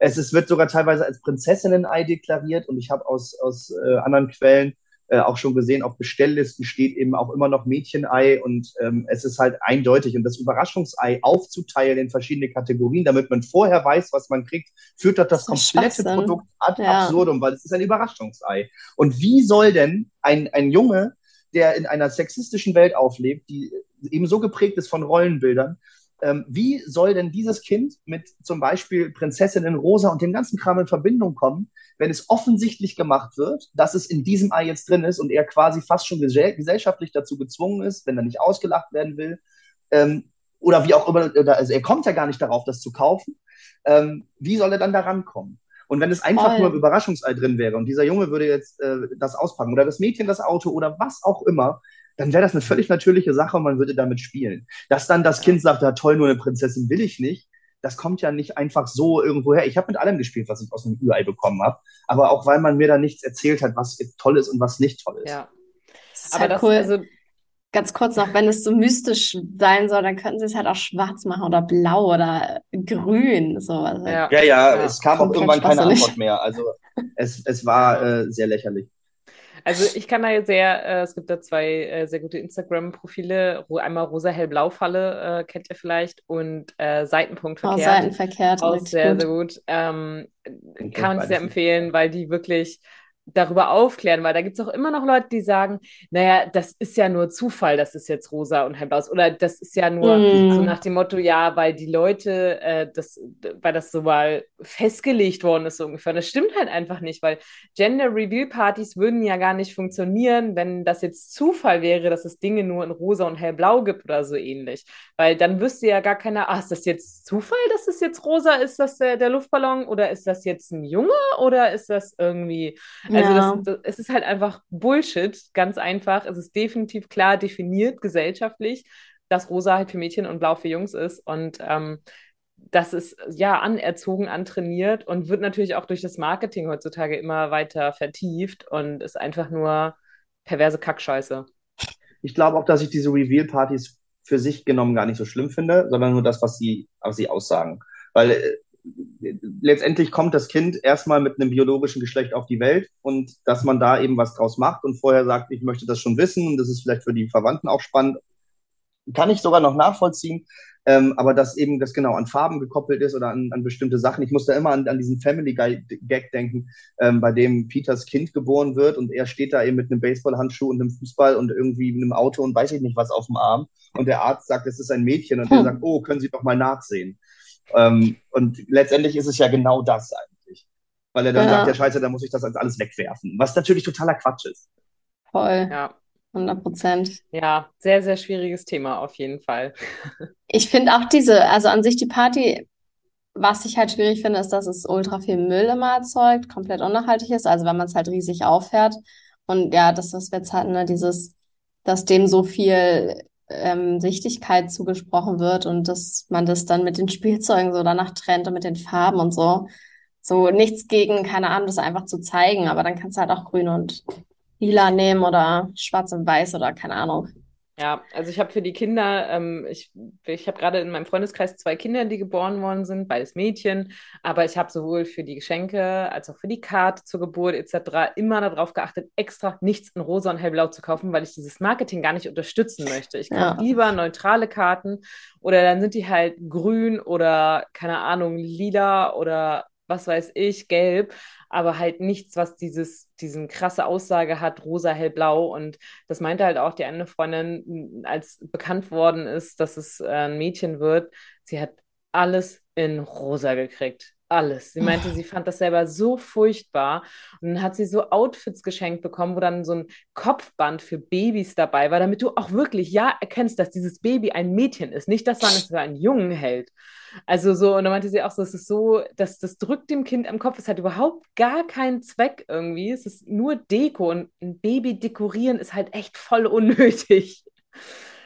Es ist, wird sogar teilweise als Prinzessinnen-Ei deklariert und ich habe aus, aus äh, anderen Quellen äh, auch schon gesehen, auf Bestelllisten steht eben auch immer noch Mädchenei und ähm, es ist halt eindeutig. Und das Überraschungsei aufzuteilen in verschiedene Kategorien, damit man vorher weiß, was man kriegt, führt das, das, das komplette Produkt ad ja. absurdum, weil es ist ein Überraschungsei. Und wie soll denn ein, ein Junge, der in einer sexistischen Welt auflebt, die eben so geprägt ist von Rollenbildern, ähm, wie soll denn dieses Kind mit zum Beispiel Prinzessin in Rosa und dem ganzen Kram in Verbindung kommen, wenn es offensichtlich gemacht wird, dass es in diesem Ei jetzt drin ist und er quasi fast schon gesellschaftlich dazu gezwungen ist, wenn er nicht ausgelacht werden will, ähm, oder wie auch immer, also er kommt ja gar nicht darauf, das zu kaufen, ähm, wie soll er dann da rankommen? Und wenn es einfach Voll. nur ein Überraschungsei drin wäre und dieser Junge würde jetzt äh, das auspacken oder das Mädchen das Auto oder was auch immer, dann wäre das eine völlig natürliche Sache und man würde damit spielen. Dass dann das Kind sagt, ja toll, nur eine Prinzessin will ich nicht, das kommt ja nicht einfach so irgendwo her. Ich habe mit allem gespielt, was ich aus einem Ü-Ei bekommen habe, aber auch weil man mir da nichts erzählt hat, was toll ist und was nicht toll ist. Ja. Das ist aber halt das, cool. Also ganz kurz noch, wenn es so mystisch sein soll, dann könnten sie es halt auch schwarz machen oder blau oder grün. So. Also, ja. ja, ja, es kam auch irgendwann keine Antwort mehr. Also es, es war äh, sehr lächerlich. Also ich kann da jetzt sehr, äh, es gibt da zwei äh, sehr gute Instagram-Profile. Einmal Rosa Hellblau-Falle, äh, kennt ihr vielleicht, und äh, Seitenpunkt verkehrt. Oh, Seitenverkehrt. Auch sehr, gut. sehr gut. Ähm, kann man sehr empfehlen, weil die wirklich darüber aufklären, weil da gibt es auch immer noch Leute, die sagen, naja, das ist ja nur Zufall, dass es jetzt rosa und hellblau ist. Oder das ist ja nur mm. so nach dem Motto, ja, weil die Leute, äh, das, weil das so mal festgelegt worden ist, so ungefähr. Und das stimmt halt einfach nicht, weil Gender Reveal Partys würden ja gar nicht funktionieren, wenn das jetzt Zufall wäre, dass es Dinge nur in rosa und hellblau gibt oder so ähnlich. Weil dann wüsste ja gar keiner, ah, ist das jetzt Zufall, dass es jetzt rosa ist, das der, der Luftballon? Oder ist das jetzt ein Junge? Oder ist das irgendwie also ja. das, das, es ist halt einfach Bullshit, ganz einfach. Es ist definitiv klar definiert gesellschaftlich, dass rosa halt für Mädchen und blau für Jungs ist. Und ähm, das ist ja anerzogen, antrainiert und wird natürlich auch durch das Marketing heutzutage immer weiter vertieft und ist einfach nur perverse Kackscheiße. Ich glaube auch, dass ich diese Reveal-Partys für sich genommen gar nicht so schlimm finde, sondern nur das, was sie, was sie aussagen. Weil äh, letztendlich kommt das Kind erstmal mit einem biologischen Geschlecht auf die Welt und dass man da eben was draus macht und vorher sagt, ich möchte das schon wissen und das ist vielleicht für die Verwandten auch spannend, kann ich sogar noch nachvollziehen. Ähm, aber dass eben das genau an Farben gekoppelt ist oder an, an bestimmte Sachen. Ich muss da immer an, an diesen Family Gag denken, ähm, bei dem Peters Kind geboren wird und er steht da eben mit einem Baseballhandschuh und einem Fußball und irgendwie einem Auto und weiß ich nicht was auf dem Arm. Und der Arzt sagt, es ist ein Mädchen und hm. der sagt, oh, können Sie doch mal nachsehen. Ähm, und letztendlich ist es ja genau das eigentlich. Weil er dann ja. sagt, ja scheiße, da muss ich das alles wegwerfen. Was natürlich totaler Quatsch ist. Voll. Ja. 100 Prozent. Ja, sehr, sehr schwieriges Thema auf jeden Fall. Ich finde auch diese, also an sich die Party, was ich halt schwierig finde, ist, dass es ultra viel Müll immer erzeugt, komplett unnachhaltig ist. Also wenn man es halt riesig auffährt. Und ja, das, was wir jetzt hatten, ne, dieses, dass dem so viel ähm, Sichtigkeit zugesprochen wird und dass man das dann mit den Spielzeugen so danach trennt und mit den Farben und so. So nichts gegen, keine Ahnung, das einfach zu zeigen, aber dann kannst du halt auch grün und lila nehmen oder schwarz und weiß oder keine Ahnung. Ja, also ich habe für die Kinder, ähm, ich, ich habe gerade in meinem Freundeskreis zwei Kinder, die geboren worden sind, beides Mädchen, aber ich habe sowohl für die Geschenke als auch für die Karte zur Geburt etc. immer darauf geachtet, extra nichts in rosa und hellblau zu kaufen, weil ich dieses Marketing gar nicht unterstützen möchte. Ich kaufe ja. lieber neutrale Karten oder dann sind die halt grün oder keine Ahnung, lila oder was weiß ich, gelb, aber halt nichts, was dieses, diesen krasse Aussage hat, rosa, hellblau. Und das meinte halt auch die eine Freundin, als bekannt worden ist, dass es äh, ein Mädchen wird, sie hat alles in rosa gekriegt. Alles. Sie meinte, sie fand das selber so furchtbar. Und dann hat sie so Outfits geschenkt bekommen, wo dann so ein Kopfband für Babys dabei war, damit du auch wirklich ja erkennst, dass dieses Baby ein Mädchen ist. Nicht, dass man es für einen Jungen hält. Also so, und dann meinte sie auch so, es ist so, dass das drückt dem Kind am Kopf, es hat überhaupt gar keinen Zweck irgendwie. Es ist nur Deko und ein Baby dekorieren ist halt echt voll unnötig.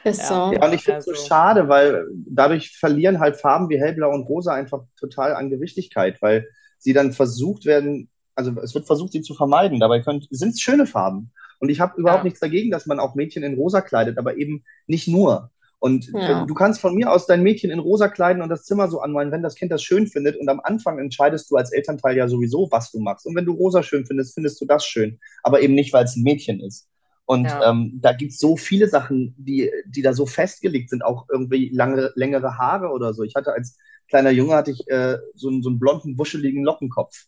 Ist so. Ja, und ich finde es also. so schade, weil dadurch verlieren halt Farben wie hellblau und rosa einfach total an Gewichtigkeit, weil sie dann versucht werden, also es wird versucht, sie zu vermeiden. Dabei sind es schöne Farben. Und ich habe überhaupt ja. nichts dagegen, dass man auch Mädchen in rosa kleidet, aber eben nicht nur. Und ja. du kannst von mir aus dein Mädchen in rosa kleiden und das Zimmer so anmalen, wenn das Kind das schön findet. Und am Anfang entscheidest du als Elternteil ja sowieso, was du machst. Und wenn du rosa schön findest, findest du das schön. Aber eben nicht, weil es ein Mädchen ist. Und ja. ähm, da gibt es so viele Sachen, die, die da so festgelegt sind, auch irgendwie lange, längere Haare oder so. Ich hatte als kleiner Junge hatte ich äh, so, einen, so einen blonden, wuscheligen Lockenkopf.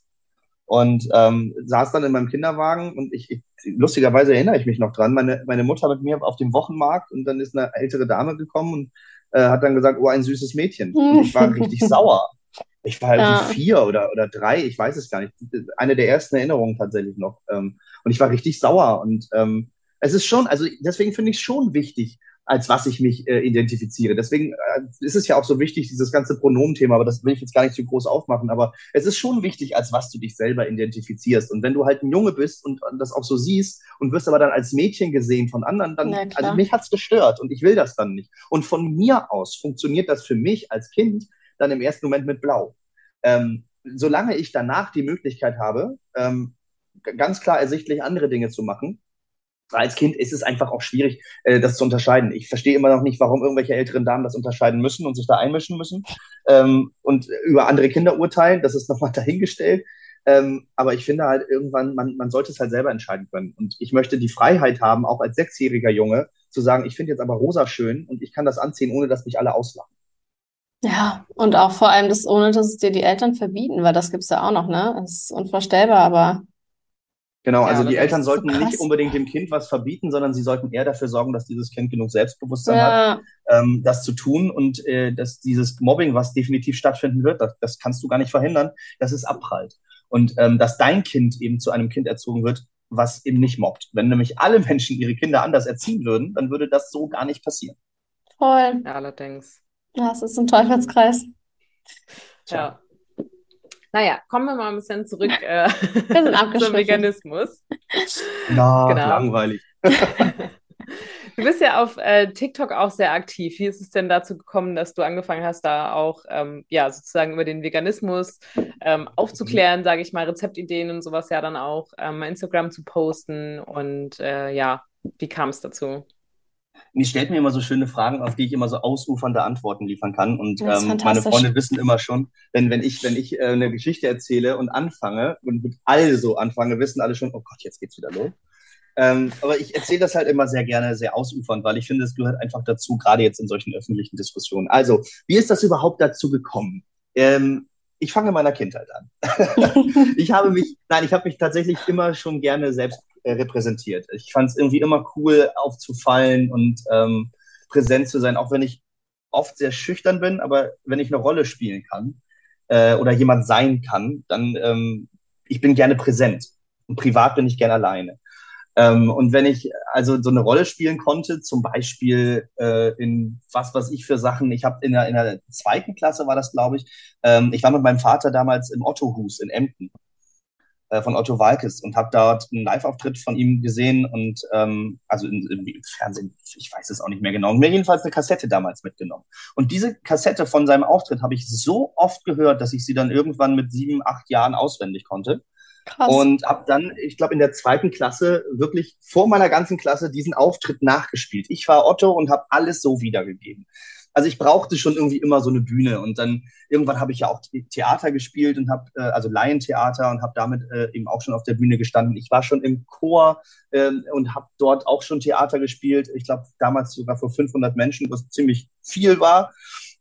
Und ähm, saß dann in meinem Kinderwagen und ich, ich, lustigerweise erinnere ich mich noch dran, meine, meine Mutter mit mir auf dem Wochenmarkt und dann ist eine ältere Dame gekommen und äh, hat dann gesagt, oh, ein süßes Mädchen. Und ich war richtig sauer. Ich war halt ja. vier oder, oder drei, ich weiß es gar nicht. Eine der ersten Erinnerungen tatsächlich noch. Ähm, und ich war richtig sauer. Und ähm, es ist schon, also deswegen finde ich es schon wichtig, als was ich mich äh, identifiziere. Deswegen äh, ist es ja auch so wichtig, dieses ganze Pronomenthema, aber das will ich jetzt gar nicht zu groß aufmachen, aber es ist schon wichtig, als was du dich selber identifizierst. Und wenn du halt ein Junge bist und, und das auch so siehst und wirst aber dann als Mädchen gesehen von anderen, dann, also mich hat's gestört und ich will das dann nicht. Und von mir aus funktioniert das für mich als Kind dann im ersten Moment mit Blau. Ähm, solange ich danach die Möglichkeit habe, ähm, ganz klar ersichtlich andere Dinge zu machen, als Kind ist es einfach auch schwierig, äh, das zu unterscheiden. Ich verstehe immer noch nicht, warum irgendwelche älteren Damen das unterscheiden müssen und sich da einmischen müssen ähm, und über andere Kinder urteilen. Das ist nochmal dahingestellt. Ähm, aber ich finde halt irgendwann, man, man sollte es halt selber entscheiden können. Und ich möchte die Freiheit haben, auch als sechsjähriger Junge, zu sagen, ich finde jetzt aber rosa schön und ich kann das anziehen, ohne dass mich alle auslachen. Ja, und auch vor allem das, ohne dass es dir die Eltern verbieten, weil das gibt es ja auch noch, ne? Das ist unvorstellbar, aber Genau, also die Eltern sollten so nicht unbedingt dem Kind was verbieten, sondern sie sollten eher dafür sorgen, dass dieses Kind genug Selbstbewusstsein ja. hat, ähm, das zu tun und äh, dass dieses Mobbing, was definitiv stattfinden wird, das, das kannst du gar nicht verhindern, das ist abprallt. Und ähm, dass dein Kind eben zu einem Kind erzogen wird, was eben nicht mobbt. Wenn nämlich alle Menschen ihre Kinder anders erziehen würden, dann würde das so gar nicht passieren. Voll. Ja, allerdings. Ja, es ist ein Teufelskreis. Ja. Naja, kommen wir mal ein bisschen zurück äh, zum Veganismus. Na, genau. langweilig. Du bist ja auf äh, TikTok auch sehr aktiv. Wie ist es denn dazu gekommen, dass du angefangen hast, da auch ähm, ja sozusagen über den Veganismus ähm, aufzuklären, sage ich mal, Rezeptideen und sowas ja dann auch ähm, Instagram zu posten und äh, ja, wie kam es dazu? Die stellt mir immer so schöne Fragen, auf die ich immer so ausufernde Antworten liefern kann. Und ähm, meine Freunde wissen immer schon, wenn, wenn ich, wenn ich äh, eine Geschichte erzähle und anfange und mit all so anfange, wissen alle schon, oh Gott, jetzt geht's wieder los. Ähm, aber ich erzähle das halt immer sehr gerne, sehr ausufernd, weil ich finde, es gehört einfach dazu, gerade jetzt in solchen öffentlichen Diskussionen. Also, wie ist das überhaupt dazu gekommen? Ähm, ich fange in meiner Kindheit an. ich habe mich, nein, ich habe mich tatsächlich immer schon gerne selbst äh, repräsentiert. Ich fand es irgendwie immer cool, aufzufallen und ähm, präsent zu sein, auch wenn ich oft sehr schüchtern bin, aber wenn ich eine Rolle spielen kann äh, oder jemand sein kann, dann ähm, ich bin gerne präsent. Und privat bin ich gerne alleine. Ähm, und wenn ich also so eine Rolle spielen konnte, zum Beispiel äh, in was was ich für Sachen, ich habe in der, in der zweiten Klasse war das, glaube ich, ähm, ich war mit meinem Vater damals im Ottohus in Emden äh, von Otto Walkes und habe dort einen Live-Auftritt von ihm gesehen und ähm, also im, im Fernsehen, ich weiß es auch nicht mehr genau, mir jedenfalls eine Kassette damals mitgenommen. Und diese Kassette von seinem Auftritt habe ich so oft gehört, dass ich sie dann irgendwann mit sieben, acht Jahren auswendig konnte. Krass. Und habe dann, ich glaube, in der zweiten Klasse wirklich vor meiner ganzen Klasse diesen Auftritt nachgespielt. Ich war Otto und habe alles so wiedergegeben also ich brauchte schon irgendwie immer so eine Bühne und dann irgendwann habe ich ja auch Theater gespielt und habe äh, also Laientheater und habe damit äh, eben auch schon auf der Bühne gestanden. Ich war schon im Chor äh, und habe dort auch schon Theater gespielt. Ich glaube damals sogar vor 500 Menschen, was ziemlich viel war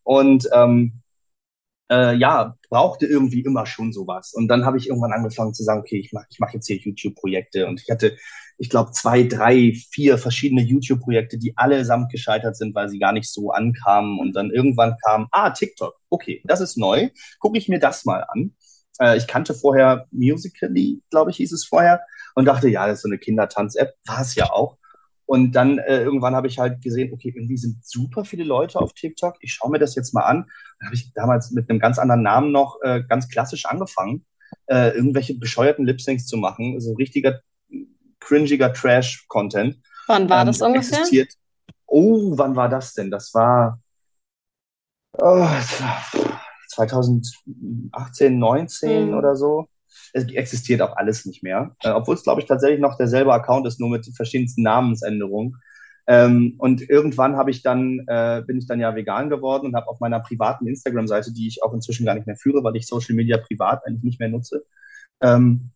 und ähm, äh, ja, brauchte irgendwie immer schon sowas. Und dann habe ich irgendwann angefangen zu sagen, okay, ich mache ich mach jetzt hier YouTube-Projekte. Und ich hatte ich glaube, zwei, drei, vier verschiedene YouTube-Projekte, die allesamt gescheitert sind, weil sie gar nicht so ankamen. Und dann irgendwann kam, ah, TikTok, okay, das ist neu, gucke ich mir das mal an. Äh, ich kannte vorher Musically, glaube ich, hieß es vorher, und dachte, ja, das ist so eine Kindertanz-App, war es ja auch. Und dann äh, irgendwann habe ich halt gesehen, okay, irgendwie sind super viele Leute auf TikTok. Ich schaue mir das jetzt mal an. Dann habe ich damals mit einem ganz anderen Namen noch äh, ganz klassisch angefangen, äh, irgendwelche bescheuerten Lip-Syncs zu machen. So richtiger cringiger Trash-Content. Wann war ähm, das ungefähr? Existiert. Oh, wann war das denn? Das war oh, 2018, 19 hm. oder so. Es existiert auch alles nicht mehr. Äh, Obwohl es, glaube ich, tatsächlich noch derselbe Account ist, nur mit verschiedensten Namensänderungen. Ähm, und irgendwann habe ich dann, äh, bin ich dann ja vegan geworden und habe auf meiner privaten Instagram-Seite, die ich auch inzwischen gar nicht mehr führe, weil ich Social Media privat eigentlich nicht mehr nutze, ähm,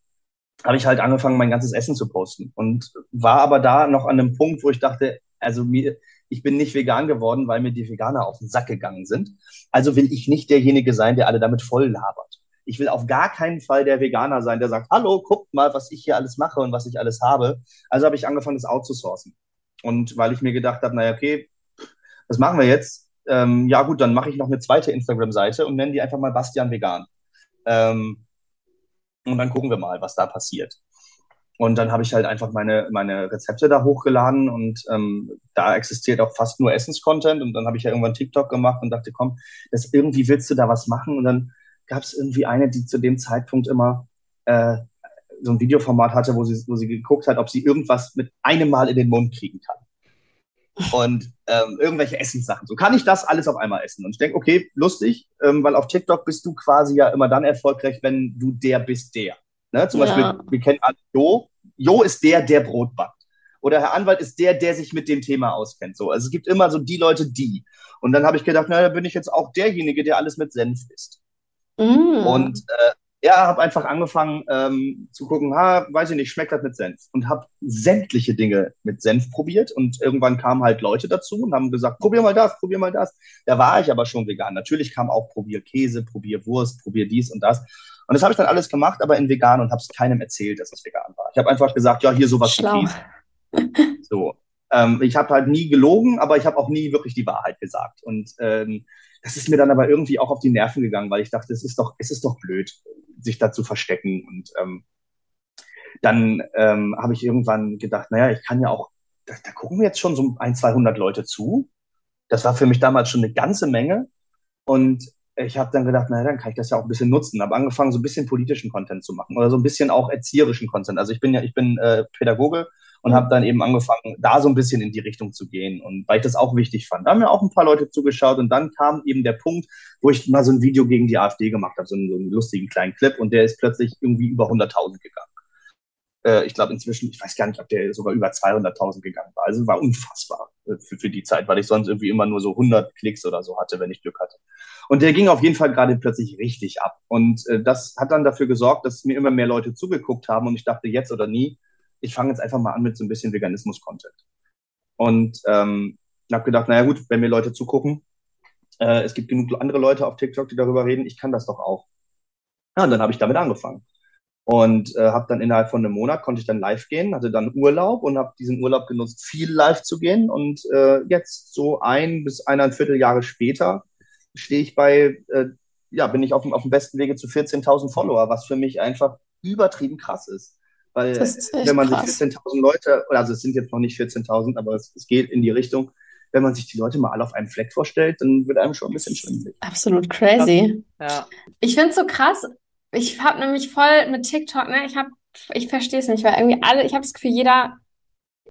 habe ich halt angefangen, mein ganzes Essen zu posten. Und war aber da noch an einem Punkt, wo ich dachte, also mir, ich bin nicht vegan geworden, weil mir die Veganer auf den Sack gegangen sind. Also will ich nicht derjenige sein, der alle damit voll labert. Ich will auf gar keinen Fall der Veganer sein, der sagt, hallo, guckt mal, was ich hier alles mache und was ich alles habe. Also habe ich angefangen, das outzusourcen. Und weil ich mir gedacht habe, naja, okay, was machen wir jetzt? Ähm, ja gut, dann mache ich noch eine zweite Instagram-Seite und nenne die einfach mal Bastian Vegan. Ähm, und dann gucken wir mal, was da passiert. Und dann habe ich halt einfach meine, meine Rezepte da hochgeladen und ähm, da existiert auch fast nur Essenscontent. Und dann habe ich ja irgendwann TikTok gemacht und dachte, komm, das irgendwie willst du da was machen. Und dann gab es irgendwie eine, die zu dem Zeitpunkt immer äh, so ein Videoformat hatte, wo sie, wo sie geguckt hat, ob sie irgendwas mit einem Mal in den Mund kriegen kann. Und ähm, irgendwelche Essenssachen. So kann ich das alles auf einmal essen. Und ich denke, okay, lustig, ähm, weil auf TikTok bist du quasi ja immer dann erfolgreich, wenn du der bist, der. Ne? Zum ja. Beispiel, wir kennen alle Jo. Jo ist der, der Brot backt. Oder Herr Anwalt ist der, der sich mit dem Thema auskennt. So, also es gibt immer so die Leute, die. Und dann habe ich gedacht, na, da bin ich jetzt auch derjenige, der alles mit Senf isst. Mm. Und äh, ja, habe einfach angefangen ähm, zu gucken, ha, weiß ich nicht, schmeckt das mit Senf. Und habe sämtliche Dinge mit Senf probiert. Und irgendwann kamen halt Leute dazu und haben gesagt, probier mal das, probier mal das. Da war ich aber schon vegan. Natürlich kam auch probier Käse, probier Wurst, probier dies und das. Und das habe ich dann alles gemacht, aber in vegan und habe es keinem erzählt, dass es vegan war. Ich habe einfach gesagt, ja, hier sowas Schlau. So. Ähm, ich habe halt nie gelogen, aber ich habe auch nie wirklich die Wahrheit gesagt. Und ähm, das ist mir dann aber irgendwie auch auf die Nerven gegangen, weil ich dachte, es ist doch, es ist doch blöd, sich da zu verstecken. Und ähm, dann ähm, habe ich irgendwann gedacht, naja, ich kann ja auch, da, da gucken wir jetzt schon so ein, 200 Leute zu. Das war für mich damals schon eine ganze Menge. Und ich habe dann gedacht, naja, dann kann ich das ja auch ein bisschen nutzen. Habe angefangen, so ein bisschen politischen Content zu machen oder so ein bisschen auch erzieherischen Content. Also ich bin ja, ich bin äh, Pädagoge und habe dann eben angefangen, da so ein bisschen in die Richtung zu gehen. Und weil ich das auch wichtig fand. Da haben mir auch ein paar Leute zugeschaut und dann kam eben der Punkt, wo ich mal so ein Video gegen die AfD gemacht habe, so einen, so einen lustigen kleinen Clip und der ist plötzlich irgendwie über 100.000 gegangen. Äh, ich glaube inzwischen, ich weiß gar nicht, ob der sogar über 200.000 gegangen war. Also war unfassbar äh, für, für die Zeit, weil ich sonst irgendwie immer nur so 100 Klicks oder so hatte, wenn ich Glück hatte. Und der ging auf jeden Fall gerade plötzlich richtig ab. Und äh, das hat dann dafür gesorgt, dass mir immer mehr Leute zugeguckt haben und ich dachte, jetzt oder nie, ich fange jetzt einfach mal an mit so ein bisschen Veganismus-Content. Und ähm, habe gedacht, naja gut, wenn mir Leute zugucken, äh, es gibt genug andere Leute auf TikTok, die darüber reden, ich kann das doch auch. Ja, und dann habe ich damit angefangen. Und äh, habe dann innerhalb von einem Monat, konnte ich dann live gehen, hatte dann Urlaub und habe diesen Urlaub genutzt, viel live zu gehen. Und äh, jetzt so ein bis eineinviertel Jahre später stehe ich bei, äh, ja, bin ich auf dem, auf dem besten Wege zu 14.000 Follower, was für mich einfach übertrieben krass ist. Weil wenn man krass. sich 14.000 Leute, also es sind jetzt noch nicht 14.000, aber es, es, geht in die Richtung, wenn man sich die Leute mal alle auf einem Fleck vorstellt, dann wird einem schon ein bisschen schwindelig. Absolut crazy. Ja. Ich finde es so krass. Ich habe nämlich voll mit TikTok, ne, ich habe, ich verstehe es nicht, weil irgendwie alle, ich habe das Gefühl, jeder,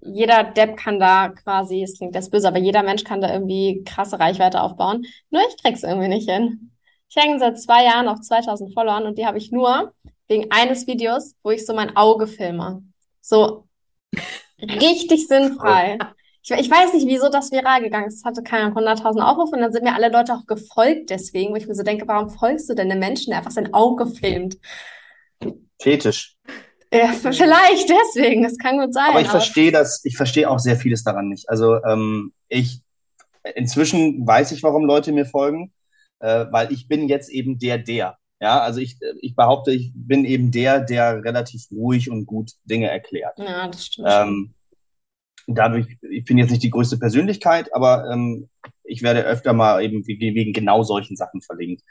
jeder Depp kann da quasi, es klingt das böse, aber jeder Mensch kann da irgendwie krasse Reichweite aufbauen. Nur ich krieg's irgendwie nicht hin. Ich hänge seit zwei Jahren auf 2000 Followern und die habe ich nur wegen eines Videos, wo ich so mein Auge filme. So richtig sinnfrei. Ich, ich, weiß nicht, wieso das viral gegangen ist. Es hatte keine 100.000 Aufrufe und dann sind mir alle Leute auch gefolgt deswegen, wo ich mir so denke, warum folgst du denn einem Menschen, der einfach sein Auge filmt? Fetisch. Ja, vielleicht deswegen, das kann gut sein. Aber ich verstehe das, ich verstehe auch sehr vieles daran nicht. Also ähm, ich, inzwischen weiß ich, warum Leute mir folgen, äh, weil ich bin jetzt eben der, der. Ja, also ich, ich behaupte, ich bin eben der, der relativ ruhig und gut Dinge erklärt. Ja, das stimmt. Ähm, dadurch, ich bin jetzt nicht die größte Persönlichkeit, aber ähm, ich werde öfter mal eben wegen genau solchen Sachen verlinkt.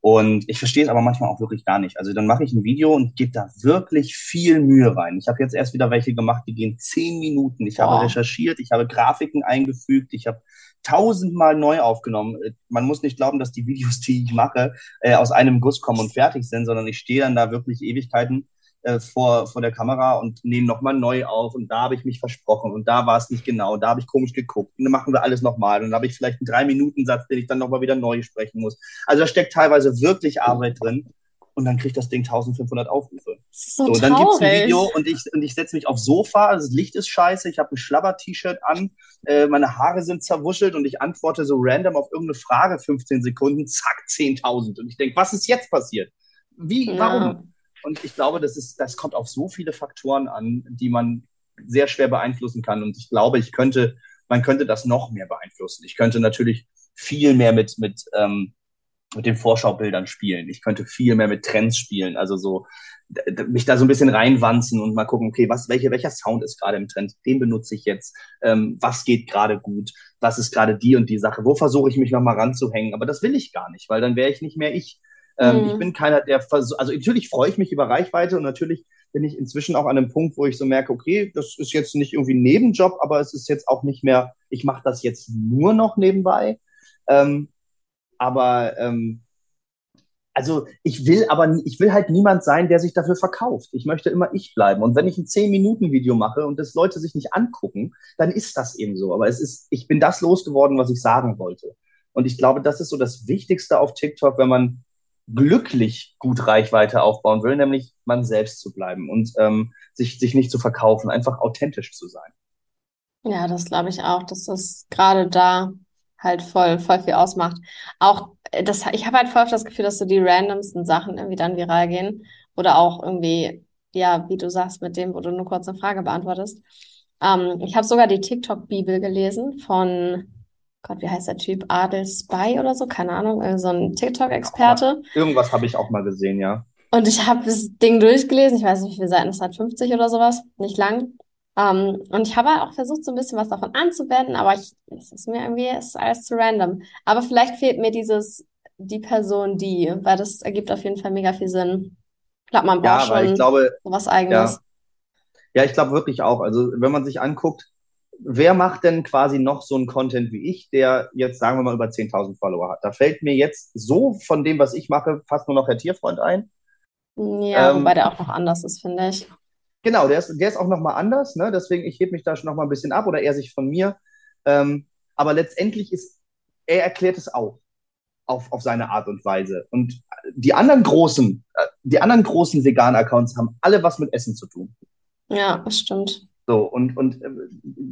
Und ich verstehe es aber manchmal auch wirklich gar nicht. Also dann mache ich ein Video und gebe da wirklich viel Mühe rein. Ich habe jetzt erst wieder welche gemacht, die gehen zehn Minuten. Ich Boah. habe recherchiert, ich habe Grafiken eingefügt, ich habe tausendmal neu aufgenommen. Man muss nicht glauben, dass die Videos, die ich mache, äh, aus einem Guss kommen und fertig sind, sondern ich stehe dann da wirklich Ewigkeiten äh, vor, vor der Kamera und nehme nochmal neu auf und da habe ich mich versprochen und da war es nicht genau, da habe ich komisch geguckt und dann machen wir alles nochmal und dann habe ich vielleicht einen Drei-Minuten-Satz, den ich dann nochmal wieder neu sprechen muss. Also da steckt teilweise wirklich Arbeit drin und dann kriegt das Ding 1500 Aufrufe. so, so und dann gibt's ein Video und ich, und ich setze mich aufs Sofa, das Licht ist scheiße, ich habe ein Schlabber-T-Shirt an, äh, meine Haare sind zerwuschelt und ich antworte so random auf irgendeine Frage 15 Sekunden, zack, 10.000. Und ich denke, was ist jetzt passiert? Wie, ja. warum? Und ich glaube, das, ist, das kommt auf so viele Faktoren an, die man sehr schwer beeinflussen kann. Und ich glaube, ich könnte, man könnte das noch mehr beeinflussen. Ich könnte natürlich viel mehr mit, mit, ähm, mit den Vorschaubildern spielen. Ich könnte viel mehr mit Trends spielen. Also so mich da so ein bisschen reinwanzen und mal gucken, okay, was, welche, welcher Sound ist gerade im Trend? Den benutze ich jetzt. Ähm, was geht gerade gut? Was ist gerade die und die Sache? Wo versuche ich mich nochmal ranzuhängen? Aber das will ich gar nicht, weil dann wäre ich nicht mehr ich. Ähm, mhm. Ich bin keiner, der versucht, also natürlich freue ich mich über Reichweite und natürlich bin ich inzwischen auch an einem Punkt, wo ich so merke, okay, das ist jetzt nicht irgendwie ein Nebenjob, aber es ist jetzt auch nicht mehr, ich mache das jetzt nur noch nebenbei. Ähm, aber ähm, also ich will aber, ich will halt niemand sein, der sich dafür verkauft. Ich möchte immer ich bleiben. Und wenn ich ein 10-Minuten-Video mache und das Leute sich nicht angucken, dann ist das eben so. Aber es ist, ich bin das losgeworden, was ich sagen wollte. Und ich glaube, das ist so das Wichtigste auf TikTok, wenn man glücklich gut Reichweite aufbauen will, nämlich man selbst zu bleiben und ähm, sich, sich nicht zu verkaufen, einfach authentisch zu sein. Ja, das glaube ich auch, das gerade da halt voll, voll viel ausmacht. Auch äh, das, ich habe halt voll das Gefühl, dass so die randomsten Sachen irgendwie dann viral gehen. Oder auch irgendwie, ja, wie du sagst, mit dem, wo du nur kurz eine Frage beantwortest. Ähm, ich habe sogar die TikTok-Bibel gelesen von, Gott, wie heißt der Typ? Adel Spy oder so, keine Ahnung, so ein TikTok-Experte. Irgendwas habe ich auch mal gesehen, ja. Und ich habe das Ding durchgelesen, ich weiß nicht, wie viele Seiten es hat, 50 oder sowas, nicht lang. Um, ähm, und ich habe auch versucht, so ein bisschen was davon anzuwenden, aber ich, es ist mir irgendwie, es ist alles zu random. Aber vielleicht fehlt mir dieses, die Person, die, weil das ergibt auf jeden Fall mega viel Sinn. Ich glaube, man braucht ja, schon glaube, was Eigenes. Ja. ja, ich glaube wirklich auch. Also, wenn man sich anguckt, wer macht denn quasi noch so einen Content wie ich, der jetzt, sagen wir mal, über 10.000 Follower hat? Da fällt mir jetzt so von dem, was ich mache, fast nur noch Herr Tierfreund ein. Ja, ähm, wobei der auch noch anders ist, finde ich. Genau, der ist, der ist auch nochmal anders, ne? deswegen ich hebe mich da schon nochmal ein bisschen ab oder er sich von mir. Ähm, aber letztendlich ist, er erklärt es auch auf, auf seine Art und Weise. Und die anderen großen, äh, die anderen großen Vegan-Accounts haben alle was mit Essen zu tun. Ja, das stimmt. So, und, und äh,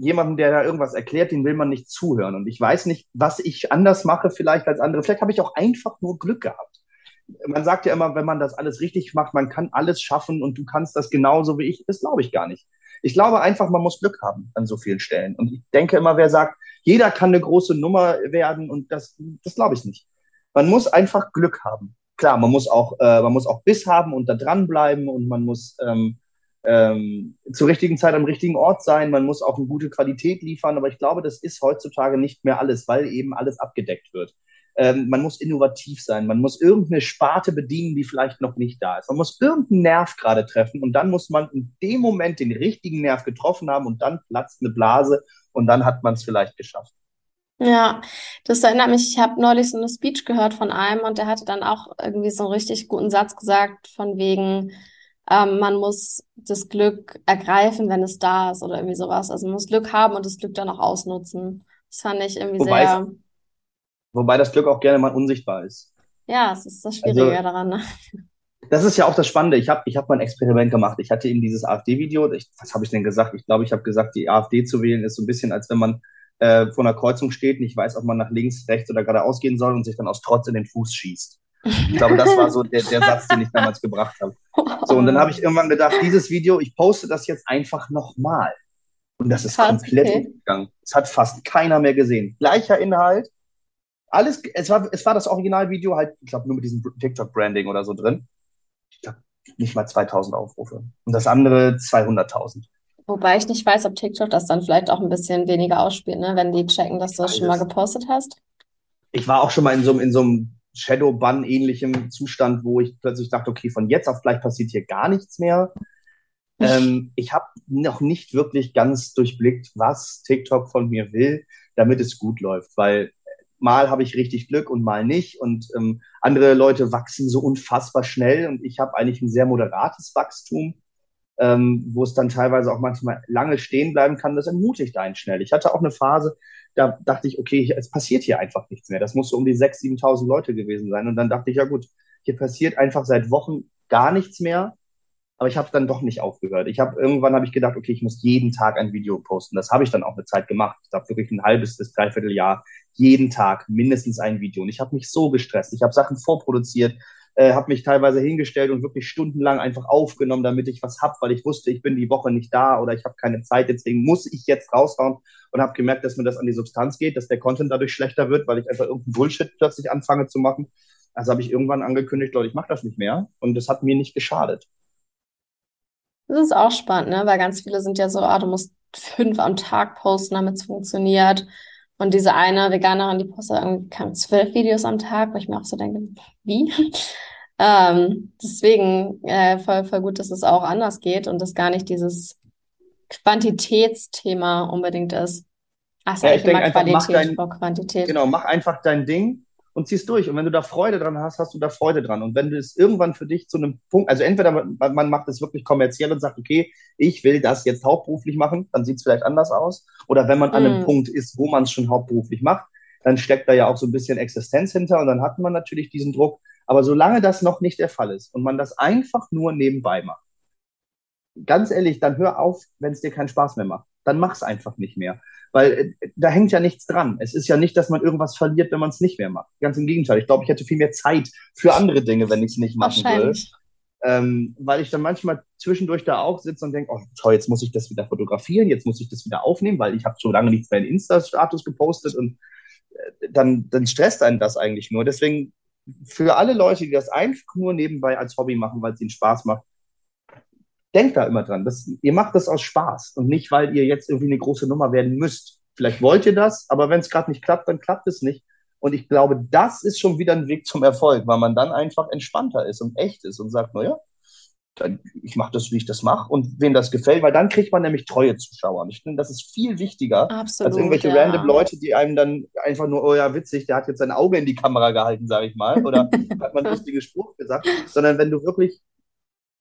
jemandem, der da irgendwas erklärt, den will man nicht zuhören. Und ich weiß nicht, was ich anders mache vielleicht als andere. Vielleicht habe ich auch einfach nur Glück gehabt man sagt ja immer, wenn man das alles richtig macht, man kann alles schaffen und du kannst das genauso wie ich. Das glaube ich gar nicht. Ich glaube einfach, man muss Glück haben an so vielen Stellen. Und ich denke immer, wer sagt, jeder kann eine große Nummer werden und das, das glaube ich nicht. Man muss einfach Glück haben. Klar, man muss auch, äh, man muss auch Biss haben und da dranbleiben und man muss ähm, ähm, zur richtigen Zeit am richtigen Ort sein. Man muss auch eine gute Qualität liefern. Aber ich glaube, das ist heutzutage nicht mehr alles, weil eben alles abgedeckt wird. Ähm, man muss innovativ sein, man muss irgendeine Sparte bedienen, die vielleicht noch nicht da ist. Man muss irgendeinen Nerv gerade treffen und dann muss man in dem Moment den richtigen Nerv getroffen haben und dann platzt eine Blase und dann hat man es vielleicht geschafft. Ja, das erinnert mich, ich habe neulich so eine Speech gehört von einem und der hatte dann auch irgendwie so einen richtig guten Satz gesagt, von wegen, ähm, man muss das Glück ergreifen, wenn es da ist oder irgendwie sowas. Also man muss Glück haben und das Glück dann auch ausnutzen. Das fand ich irgendwie Wobei sehr. Wobei das Glück auch gerne mal unsichtbar ist. Ja, es ist das Schwierige also, daran. Ne? Das ist ja auch das Spannende. Ich habe ich hab mal ein Experiment gemacht. Ich hatte eben dieses AfD-Video. Was habe ich denn gesagt? Ich glaube, ich habe gesagt, die AfD zu wählen ist so ein bisschen, als wenn man äh, vor einer Kreuzung steht, nicht weiß, ob man nach links, rechts oder geradeaus gehen soll und sich dann aus Trotz in den Fuß schießt. Ich glaube, das war so der, der Satz, den ich damals gebracht habe. So, und dann habe ich irgendwann gedacht, dieses Video, ich poste das jetzt einfach nochmal. Und das ist Krass, komplett okay. umgegangen. Es hat fast keiner mehr gesehen. Gleicher Inhalt, alles, es war, es war das Originalvideo halt, ich glaube, nur mit diesem TikTok-Branding oder so drin. Ich glaube, nicht mal 2000 Aufrufe. Und das andere 200.000. Wobei ich nicht weiß, ob TikTok das dann vielleicht auch ein bisschen weniger ausspielt, ne? wenn die checken, dass du das schon mal gepostet hast. Ich war auch schon mal in so, in so einem Shadow-Ban-ähnlichem Zustand, wo ich plötzlich dachte, okay, von jetzt auf gleich passiert hier gar nichts mehr. ähm, ich habe noch nicht wirklich ganz durchblickt, was TikTok von mir will, damit es gut läuft, weil mal habe ich richtig Glück und mal nicht. Und ähm, andere Leute wachsen so unfassbar schnell und ich habe eigentlich ein sehr moderates Wachstum, ähm, wo es dann teilweise auch manchmal lange stehen bleiben kann. Das entmutigt einen schnell. Ich hatte auch eine Phase, da dachte ich, okay, es passiert hier einfach nichts mehr. Das muss so um die 6.000, 7.000 Leute gewesen sein. Und dann dachte ich, ja gut, hier passiert einfach seit Wochen gar nichts mehr. aber ich habe dann doch nicht aufgehört. Ich habe irgendwann habe ich gedacht, okay, ich muss jeden Tag ein Video posten. Das habe ich dann auch eine Zeit gemacht. Ich glaube wirklich ein halbes bis dreiviertel Jahr jeden Tag mindestens ein Video. Und ich habe mich so gestresst. Ich habe Sachen vorproduziert, äh, habe mich teilweise hingestellt und wirklich stundenlang einfach aufgenommen, damit ich was hab, weil ich wusste, ich bin die Woche nicht da oder ich habe keine Zeit, deswegen muss ich jetzt raushauen und habe gemerkt, dass mir das an die Substanz geht, dass der Content dadurch schlechter wird, weil ich einfach irgendeinen Bullshit plötzlich anfange zu machen. Also habe ich irgendwann angekündigt, Leute, ich mache das nicht mehr und das hat mir nicht geschadet. Das ist auch spannend, ne? Weil ganz viele sind ja so, ah, du musst fünf am Tag posten, damit es funktioniert. Und diese eine Veganerin, die postet irgendwie zwölf Videos am Tag, wo ich mir auch so denke, wie? ähm, deswegen äh, voll, voll gut, dass es auch anders geht und dass gar nicht dieses Quantitätsthema unbedingt ist. Ach, ja, ich denke einfach, mach dein, Quantität. Genau, mach einfach dein Ding und ziehst durch. Und wenn du da Freude dran hast, hast du da Freude dran. Und wenn du es irgendwann für dich zu einem Punkt, also entweder man macht es wirklich kommerziell und sagt, okay, ich will das jetzt hauptberuflich machen, dann sieht es vielleicht anders aus. Oder wenn man an einem mm. Punkt ist, wo man es schon hauptberuflich macht, dann steckt da ja auch so ein bisschen Existenz hinter und dann hat man natürlich diesen Druck. Aber solange das noch nicht der Fall ist und man das einfach nur nebenbei macht, ganz ehrlich, dann hör auf, wenn es dir keinen Spaß mehr macht. Dann mach es einfach nicht mehr. Weil äh, da hängt ja nichts dran. Es ist ja nicht, dass man irgendwas verliert, wenn man es nicht mehr macht. Ganz im Gegenteil. Ich glaube, ich hätte viel mehr Zeit für andere Dinge, wenn ich es nicht machen würde. Ähm, weil ich dann manchmal zwischendurch da auch sitze und denke, oh toll, jetzt muss ich das wieder fotografieren, jetzt muss ich das wieder aufnehmen, weil ich habe so lange nichts mehr in Insta-Status gepostet und äh, dann, dann stresst einen das eigentlich nur. Deswegen für alle Leute, die das einfach nur nebenbei als Hobby machen, weil es ihnen Spaß macht, denkt da immer dran. Das, ihr macht das aus Spaß und nicht, weil ihr jetzt irgendwie eine große Nummer werden müsst. Vielleicht wollt ihr das, aber wenn es gerade nicht klappt, dann klappt es nicht. Und ich glaube, das ist schon wieder ein Weg zum Erfolg, weil man dann einfach entspannter ist und echt ist und sagt, naja, ich mache das, wie ich das mache und wem das gefällt, weil dann kriegt man nämlich treue Zuschauer. Ich finde, das ist viel wichtiger Absolut, als irgendwelche ja. random Leute, die einem dann einfach nur, oh ja, witzig, der hat jetzt sein Auge in die Kamera gehalten, sage ich mal, oder hat man einen lustigen Spruch gesagt, sondern wenn du wirklich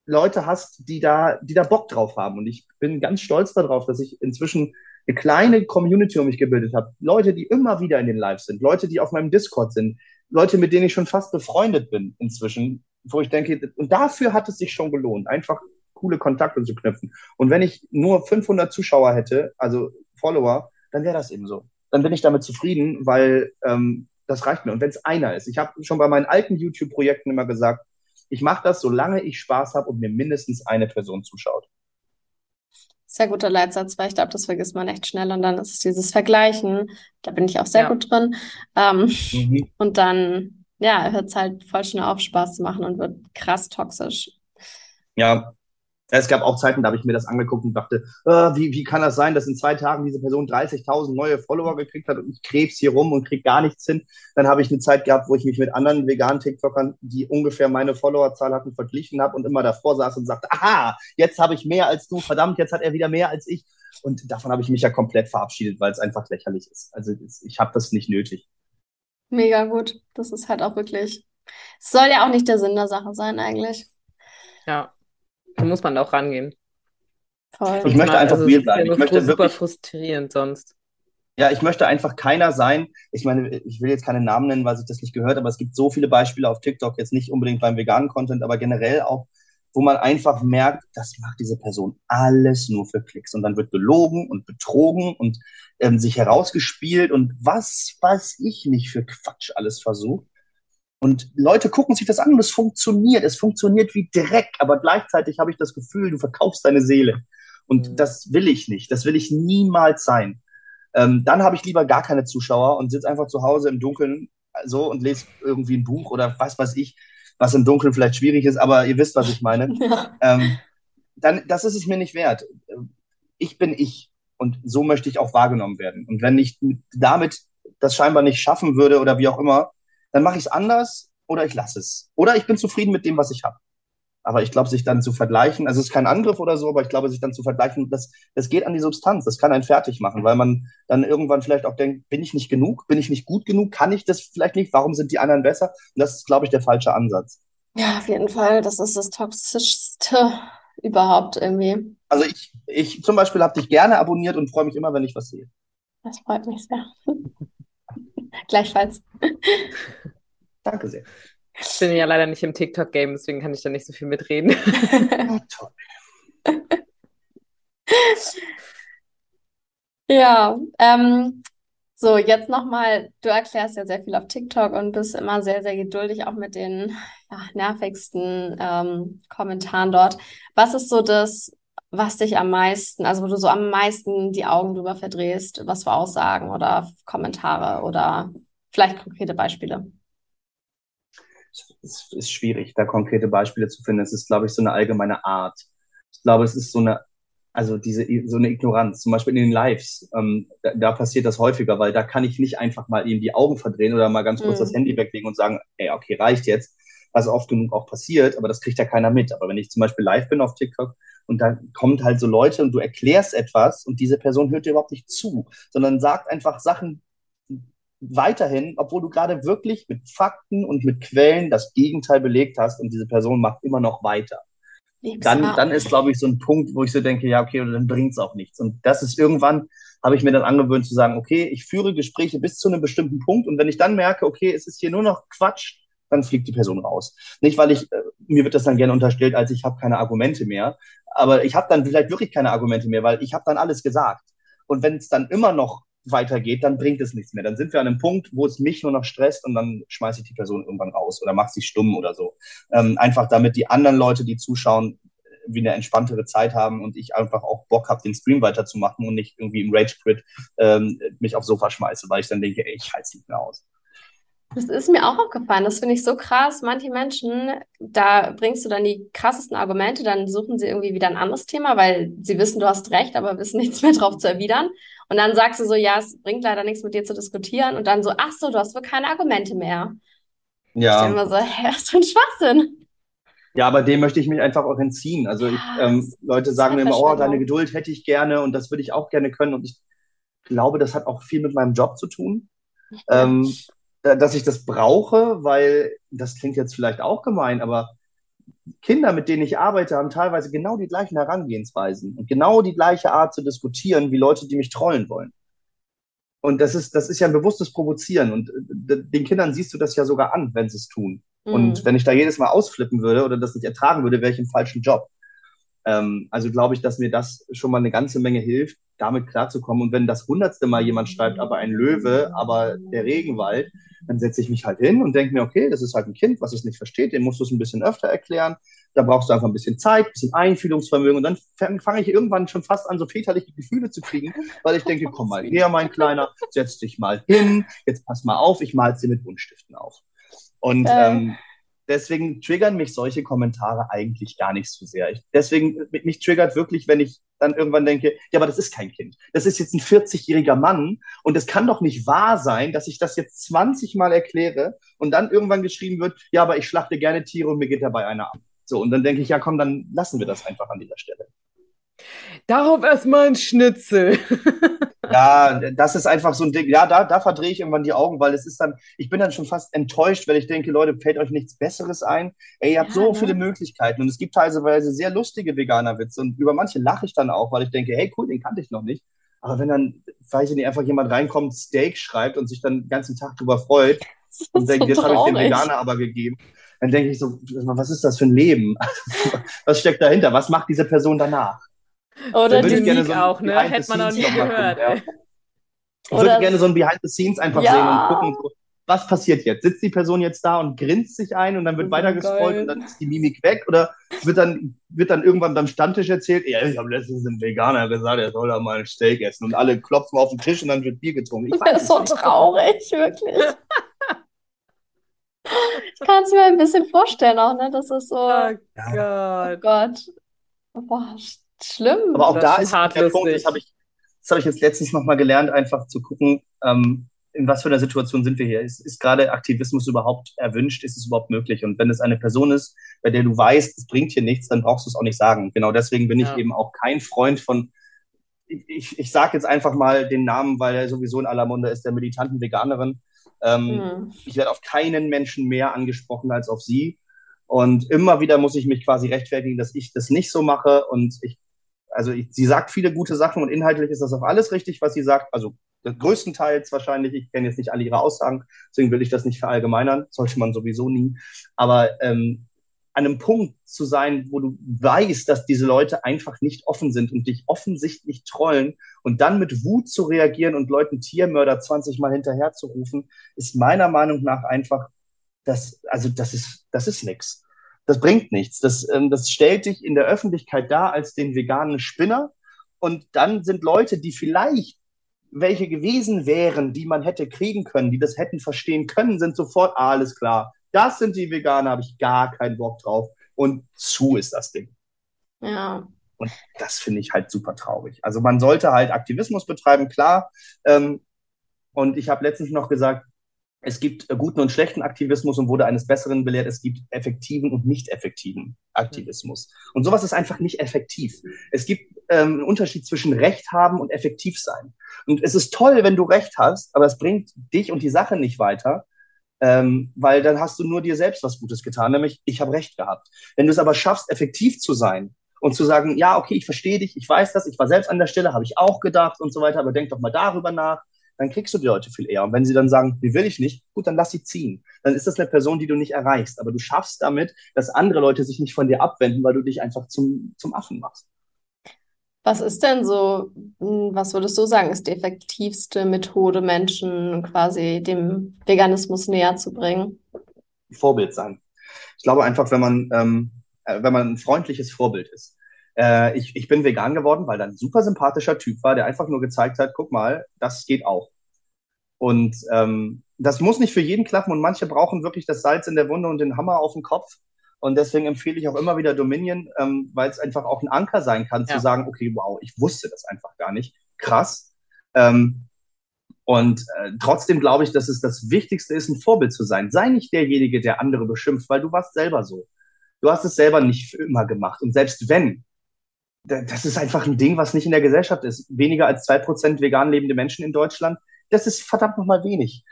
Leute hast, die da, die da Bock drauf haben. Und ich bin ganz stolz darauf, dass ich inzwischen eine kleine Community um mich gebildet habe. Leute, die immer wieder in den Lives sind, Leute, die auf meinem Discord sind, Leute, mit denen ich schon fast befreundet bin inzwischen, wo ich denke, und dafür hat es sich schon gelohnt, einfach coole Kontakte zu knüpfen. Und wenn ich nur 500 Zuschauer hätte, also Follower, dann wäre das eben so. Dann bin ich damit zufrieden, weil ähm, das reicht mir. Und wenn es einer ist, ich habe schon bei meinen alten YouTube-Projekten immer gesagt, ich mache das, solange ich Spaß habe und mir mindestens eine Person zuschaut. Sehr guter Leitsatz, weil ich glaube, das vergisst man echt schnell und dann ist es dieses Vergleichen. Da bin ich auch sehr ja. gut drin. Ähm, mhm. Und dann, ja, hört es halt voll schnell auf, Spaß zu machen und wird krass toxisch. Ja, es gab auch Zeiten, da habe ich mir das angeguckt und dachte, äh, wie, wie kann das sein, dass in zwei Tagen diese Person 30.000 neue Follower gekriegt hat und ich krebs hier rum und kriege gar nichts hin. Dann habe ich eine Zeit gehabt, wo ich mich mit anderen veganen TikTokern, die ungefähr meine Followerzahl hatten, verglichen habe und immer davor saß und sagte, aha, jetzt habe ich mehr als du, verdammt, jetzt hat er wieder mehr als ich. Und davon habe ich mich ja komplett verabschiedet, weil es einfach lächerlich ist. Also ich habe das nicht nötig. Mega gut. Das ist halt auch wirklich, es soll ja auch nicht der Sinn der Sache sein eigentlich. Ja, da muss man auch rangehen. Voll. Ich möchte einfach also, real bleiben. Ich möchte super wirklich, frustrierend sonst. Ja, ich möchte einfach keiner sein. Ich meine, ich will jetzt keine Namen nennen, weil sich das nicht gehört, aber es gibt so viele Beispiele auf TikTok, jetzt nicht unbedingt beim veganen Content, aber generell auch, wo man einfach merkt, das macht diese Person alles nur für Klicks. Und dann wird gelogen und betrogen und ähm, sich herausgespielt und was weiß ich nicht für Quatsch alles versucht. Und Leute gucken sich das an und es funktioniert. Es funktioniert wie Dreck, aber gleichzeitig habe ich das Gefühl, du verkaufst deine Seele. Und mhm. das will ich nicht. Das will ich niemals sein. Ähm, dann habe ich lieber gar keine Zuschauer und sitze einfach zu Hause im Dunkeln so und lese irgendwie ein Buch oder was weiß ich, was im Dunkeln vielleicht schwierig ist, aber ihr wisst, was ich meine. Ja. Ähm, dann, das ist es mir nicht wert. Ich bin ich und so möchte ich auch wahrgenommen werden. Und wenn ich damit das scheinbar nicht schaffen würde oder wie auch immer, dann mache ich es anders oder ich lasse es. Oder ich bin zufrieden mit dem, was ich habe. Aber ich glaube, sich dann zu vergleichen, also es ist kein Angriff oder so, aber ich glaube, sich dann zu vergleichen, das, das geht an die Substanz, das kann einen fertig machen, weil man dann irgendwann vielleicht auch denkt, bin ich nicht genug, bin ich nicht gut genug, kann ich das vielleicht nicht, warum sind die anderen besser? Und das ist, glaube ich, der falsche Ansatz. Ja, auf jeden Fall, das ist das Toxischste überhaupt irgendwie. Also ich, ich zum Beispiel habe dich gerne abonniert und freue mich immer, wenn ich was sehe. Das freut mich sehr. Gleichfalls. Danke sehr. Ich bin ja leider nicht im TikTok-Game, deswegen kann ich da nicht so viel mitreden. ja, ähm, so, jetzt nochmal, du erklärst ja sehr viel auf TikTok und bist immer sehr, sehr geduldig, auch mit den ja, nervigsten ähm, Kommentaren dort. Was ist so das, was dich am meisten, also wo du so am meisten die Augen drüber verdrehst, was für Aussagen oder Kommentare oder vielleicht konkrete Beispiele? Es ist schwierig, da konkrete Beispiele zu finden. Es ist, glaube ich, so eine allgemeine Art. Ich glaube, es ist so eine also diese so eine Ignoranz, zum Beispiel in den Lives, ähm, da, da, passiert das häufiger, weil da kann ich nicht einfach mal eben die Augen verdrehen oder mal ganz kurz mhm. das Handy weglegen und sagen, ey, okay, reicht jetzt, was oft genug auch passiert, aber das kriegt ja keiner mit. Aber wenn ich zum Beispiel live bin auf TikTok und da kommt halt so Leute und du erklärst etwas und diese Person hört dir überhaupt nicht zu, sondern sagt einfach Sachen weiterhin, obwohl du gerade wirklich mit Fakten und mit Quellen das Gegenteil belegt hast und diese Person macht immer noch weiter dann, dann ist, glaube ich, so ein Punkt, wo ich so denke, ja, okay, dann bringt's auch nichts. Und das ist irgendwann, habe ich mir dann angewöhnt zu sagen, okay, ich führe Gespräche bis zu einem bestimmten Punkt und wenn ich dann merke, okay, es ist hier nur noch Quatsch, dann fliegt die Person raus. Nicht, weil ich, äh, mir wird das dann gerne unterstellt, als ich habe keine Argumente mehr, aber ich habe dann vielleicht wirklich keine Argumente mehr, weil ich habe dann alles gesagt. Und wenn es dann immer noch weitergeht, dann bringt es nichts mehr. Dann sind wir an einem Punkt, wo es mich nur noch stresst und dann schmeiße ich die Person irgendwann raus oder mache sie stumm oder so. Ähm, einfach damit die anderen Leute, die zuschauen, wie eine entspanntere Zeit haben und ich einfach auch Bock habe, den Stream weiterzumachen und nicht irgendwie im Rage Quit ähm, mich aufs Sofa schmeiße, weil ich dann denke, ey, ich es nicht mehr aus. Das ist mir auch aufgefallen. Das finde ich so krass. Manche Menschen, da bringst du dann die krassesten Argumente, dann suchen sie irgendwie wieder ein anderes Thema, weil sie wissen, du hast recht, aber wissen nichts mehr drauf zu erwidern. Und dann sagst du so, ja, es bringt leider nichts mit dir zu diskutieren. Und dann so, ach so, du hast wohl keine Argumente mehr. Ja. Ich immer so, hä, was für ein Schwachsinn. Ja, aber dem möchte ich mich einfach auch entziehen. Also ich, ähm, Leute sagen mir immer, oh, deine Geduld hätte ich gerne und das würde ich auch gerne können. Und ich glaube, das hat auch viel mit meinem Job zu tun. Ähm, dass ich das brauche, weil das klingt jetzt vielleicht auch gemein, aber Kinder, mit denen ich arbeite, haben teilweise genau die gleichen Herangehensweisen und genau die gleiche Art zu diskutieren wie Leute, die mich trollen wollen. Und das ist, das ist ja ein bewusstes Provozieren. Und äh, den Kindern siehst du das ja sogar an, wenn sie es tun. Mhm. Und wenn ich da jedes Mal ausflippen würde oder das nicht ertragen würde, wäre ich im falschen Job. Ähm, also glaube ich, dass mir das schon mal eine ganze Menge hilft, damit klarzukommen. Und wenn das hundertste Mal jemand schreibt, aber ein Löwe, aber der Regenwald, dann setze ich mich halt hin und denke mir, okay, das ist halt ein Kind, was es nicht versteht, dem musst du es ein bisschen öfter erklären. Da brauchst du einfach ein bisschen Zeit, ein bisschen Einfühlungsvermögen und dann fange ich irgendwann schon fast an, so väterliche Gefühle zu kriegen, weil ich denke, komm mal her, mein Kleiner, setz dich mal hin, jetzt pass mal auf, ich mal dir mit Buntstiften auf. Und äh. ähm, deswegen triggern mich solche Kommentare eigentlich gar nicht so sehr. Ich, deswegen, mich triggert wirklich, wenn ich dann irgendwann denke, ja, aber das ist kein Kind. Das ist jetzt ein 40-jähriger Mann und es kann doch nicht wahr sein, dass ich das jetzt 20 Mal erkläre und dann irgendwann geschrieben wird, ja, aber ich schlachte gerne Tiere und mir geht dabei einer ab. So, und dann denke ich, ja, komm, dann lassen wir das einfach an dieser Stelle. Darauf erstmal ein Schnitzel. ja, das ist einfach so ein Ding. Ja, da, da verdrehe ich irgendwann die Augen, weil es ist dann, ich bin dann schon fast enttäuscht, wenn ich denke, Leute, fällt euch nichts Besseres ein? Ey, ihr habt ja, so ne? viele Möglichkeiten und es gibt teilweise sehr lustige Veganer-Witze und über manche lache ich dann auch, weil ich denke, hey, cool, den kannte ich noch nicht. Aber wenn dann, weiß ich nicht, einfach jemand reinkommt, Steak schreibt und sich dann den ganzen Tag drüber freut und denkt, so jetzt habe ich den Veganer aber gegeben, dann denke ich so, was ist das für ein Leben? was steckt dahinter? Was macht diese Person danach? Oder die Musik so auch, ne? Hätte man auch nie gehört. Ja. Ich würde gerne so ein Behind the Scenes einfach ja. sehen und gucken, was passiert jetzt? Sitzt die Person jetzt da und grinst sich ein und dann wird weiter gescrollt und dann ist die Mimik weg? Oder wird dann, wird dann irgendwann beim Stammtisch erzählt, ja, ich habe letztens einem Veganer gesagt, er soll da mal ein Steak essen und alle klopfen auf den Tisch und dann wird Bier getrunken. Ich das ist so traurig, wirklich. ich kann es mir ein bisschen vorstellen auch, ne? Das ist so. Oh Gott. Oh Gott. Boah, Schlimm. Aber auch da ist hart der Punkt, das habe ich, das habe ich jetzt letztens nochmal gelernt, einfach zu gucken, ähm, in was für einer Situation sind wir hier? Ist, ist gerade Aktivismus überhaupt erwünscht? Ist es überhaupt möglich? Und wenn es eine Person ist, bei der du weißt, es bringt hier nichts, dann brauchst du es auch nicht sagen. Genau deswegen bin ja. ich eben auch kein Freund von, ich, ich, ich sage jetzt einfach mal den Namen, weil er sowieso in aller Munde ist, der militanten Veganerin. Ähm, mhm. Ich werde auf keinen Menschen mehr angesprochen als auf sie. Und immer wieder muss ich mich quasi rechtfertigen, dass ich das nicht so mache. Und ich also ich, sie sagt viele gute Sachen und inhaltlich ist das auch alles richtig, was sie sagt. Also größtenteils wahrscheinlich, ich kenne jetzt nicht alle ihre Aussagen, deswegen will ich das nicht verallgemeinern, sollte man sowieso nie. Aber ähm, an einem Punkt zu sein, wo du weißt, dass diese Leute einfach nicht offen sind und dich offensichtlich trollen und dann mit Wut zu reagieren und Leuten Tiermörder 20 Mal hinterher zu rufen, ist meiner Meinung nach einfach, das, also das ist, das ist nix. Das bringt nichts. Das, ähm, das stellt dich in der Öffentlichkeit dar als den veganen Spinner. Und dann sind Leute, die vielleicht welche gewesen wären, die man hätte kriegen können, die das hätten verstehen können, sind sofort, ah, alles klar, das sind die Veganer, habe ich gar keinen Bock drauf. Und zu ist das Ding. Ja. Und das finde ich halt super traurig. Also man sollte halt Aktivismus betreiben, klar. Ähm, und ich habe letztens noch gesagt, es gibt guten und schlechten Aktivismus und wurde eines Besseren belehrt, es gibt effektiven und nicht effektiven Aktivismus. Und sowas ist einfach nicht effektiv. Es gibt ähm, einen Unterschied zwischen Recht haben und effektiv sein. Und es ist toll, wenn du Recht hast, aber es bringt dich und die Sache nicht weiter, ähm, weil dann hast du nur dir selbst was Gutes getan, nämlich ich habe recht gehabt. Wenn du es aber schaffst, effektiv zu sein und zu sagen, ja, okay, ich verstehe dich, ich weiß das, ich war selbst an der Stelle, habe ich auch gedacht und so weiter, aber denk doch mal darüber nach, dann kriegst du die Leute viel eher. Und wenn sie dann sagen, wie will ich nicht, gut, dann lass sie ziehen. Dann ist das eine Person, die du nicht erreichst. Aber du schaffst damit, dass andere Leute sich nicht von dir abwenden, weil du dich einfach zum, zum Affen machst. Was ist denn so, hm, was würdest du sagen, ist die effektivste Methode, Menschen quasi dem Veganismus näher zu bringen? Vorbild sein. Ich glaube einfach, wenn man, ähm, äh, wenn man ein freundliches Vorbild ist. Äh, ich, ich bin vegan geworden, weil da ein super sympathischer Typ war, der einfach nur gezeigt hat, guck mal, das geht auch. Und ähm, das muss nicht für jeden klappen und manche brauchen wirklich das Salz in der Wunde und den Hammer auf dem Kopf. Und deswegen empfehle ich auch immer wieder Dominion, ähm, weil es einfach auch ein Anker sein kann, ja. zu sagen, okay, wow, ich wusste das einfach gar nicht. Krass. Ähm, und äh, trotzdem glaube ich, dass es das Wichtigste ist, ein Vorbild zu sein. Sei nicht derjenige, der andere beschimpft, weil du warst selber so. Du hast es selber nicht für immer gemacht. Und selbst wenn, das ist einfach ein Ding, was nicht in der Gesellschaft ist. Weniger als zwei Prozent vegan lebende Menschen in Deutschland, das ist verdammt nochmal wenig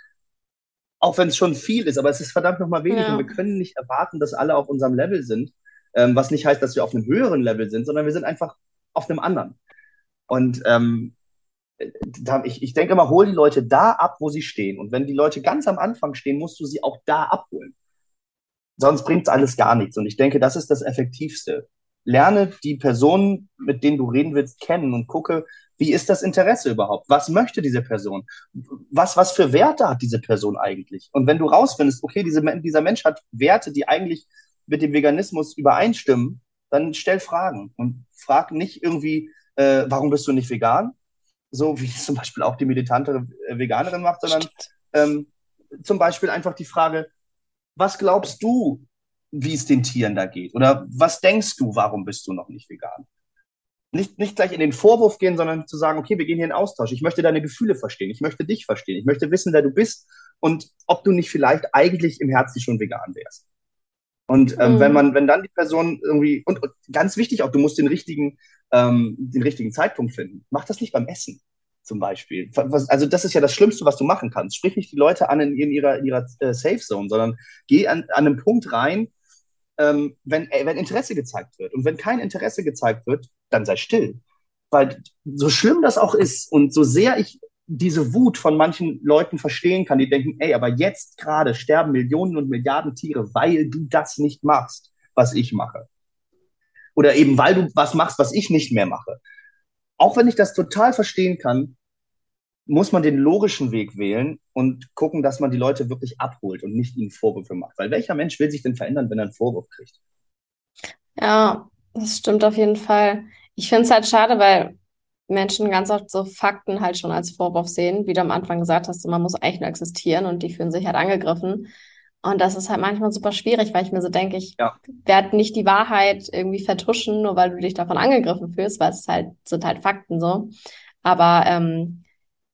auch wenn es schon viel ist, aber es ist verdammt nochmal wenig ja. und wir können nicht erwarten, dass alle auf unserem Level sind, ähm, was nicht heißt, dass wir auf einem höheren Level sind, sondern wir sind einfach auf einem anderen. Und ähm, da, ich, ich denke immer, hol die Leute da ab, wo sie stehen. Und wenn die Leute ganz am Anfang stehen, musst du sie auch da abholen. Sonst bringt es alles gar nichts. Und ich denke, das ist das Effektivste. Lerne die Personen, mit denen du reden willst, kennen und gucke, wie ist das Interesse überhaupt? Was möchte diese Person? Was, was für Werte hat diese Person eigentlich? Und wenn du rausfindest, okay, diese, dieser Mensch hat Werte, die eigentlich mit dem Veganismus übereinstimmen, dann stell Fragen und frag nicht irgendwie, äh, warum bist du nicht vegan? So wie zum Beispiel auch die militante Veganerin macht, sondern ähm, zum Beispiel einfach die Frage, was glaubst du, wie es den Tieren da geht? Oder was denkst du, warum bist du noch nicht vegan? nicht, nicht gleich in den Vorwurf gehen, sondern zu sagen, okay, wir gehen hier in Austausch. Ich möchte deine Gefühle verstehen. Ich möchte dich verstehen. Ich möchte wissen, wer du bist und ob du nicht vielleicht eigentlich im Herzen schon vegan wärst. Und ähm, mhm. wenn man, wenn dann die Person irgendwie, und, und, ganz wichtig auch, du musst den richtigen, ähm, den richtigen Zeitpunkt finden. Mach das nicht beim Essen zum Beispiel. Was, also das ist ja das Schlimmste, was du machen kannst. Sprich nicht die Leute an in, in ihrer, in ihrer äh, Safe Zone, sondern geh an, an einem Punkt rein, ähm, wenn, äh, wenn Interesse gezeigt wird. Und wenn kein Interesse gezeigt wird, dann sei still. Weil so schlimm das auch ist und so sehr ich diese Wut von manchen Leuten verstehen kann, die denken, ey, aber jetzt gerade sterben Millionen und Milliarden Tiere, weil du das nicht machst, was ich mache. Oder eben weil du was machst, was ich nicht mehr mache. Auch wenn ich das total verstehen kann, muss man den logischen Weg wählen und gucken, dass man die Leute wirklich abholt und nicht ihnen Vorwürfe macht. Weil welcher Mensch will sich denn verändern, wenn er einen Vorwurf kriegt? Ja, das stimmt auf jeden Fall. Ich finde es halt schade, weil Menschen ganz oft so Fakten halt schon als Vorwurf sehen, wie du am Anfang gesagt hast, man muss eigentlich nur existieren und die fühlen sich halt angegriffen. Und das ist halt manchmal super schwierig, weil ich mir so denke, ich ja. werde nicht die Wahrheit irgendwie vertuschen, nur weil du dich davon angegriffen fühlst, weil es halt sind halt Fakten so. Aber ähm,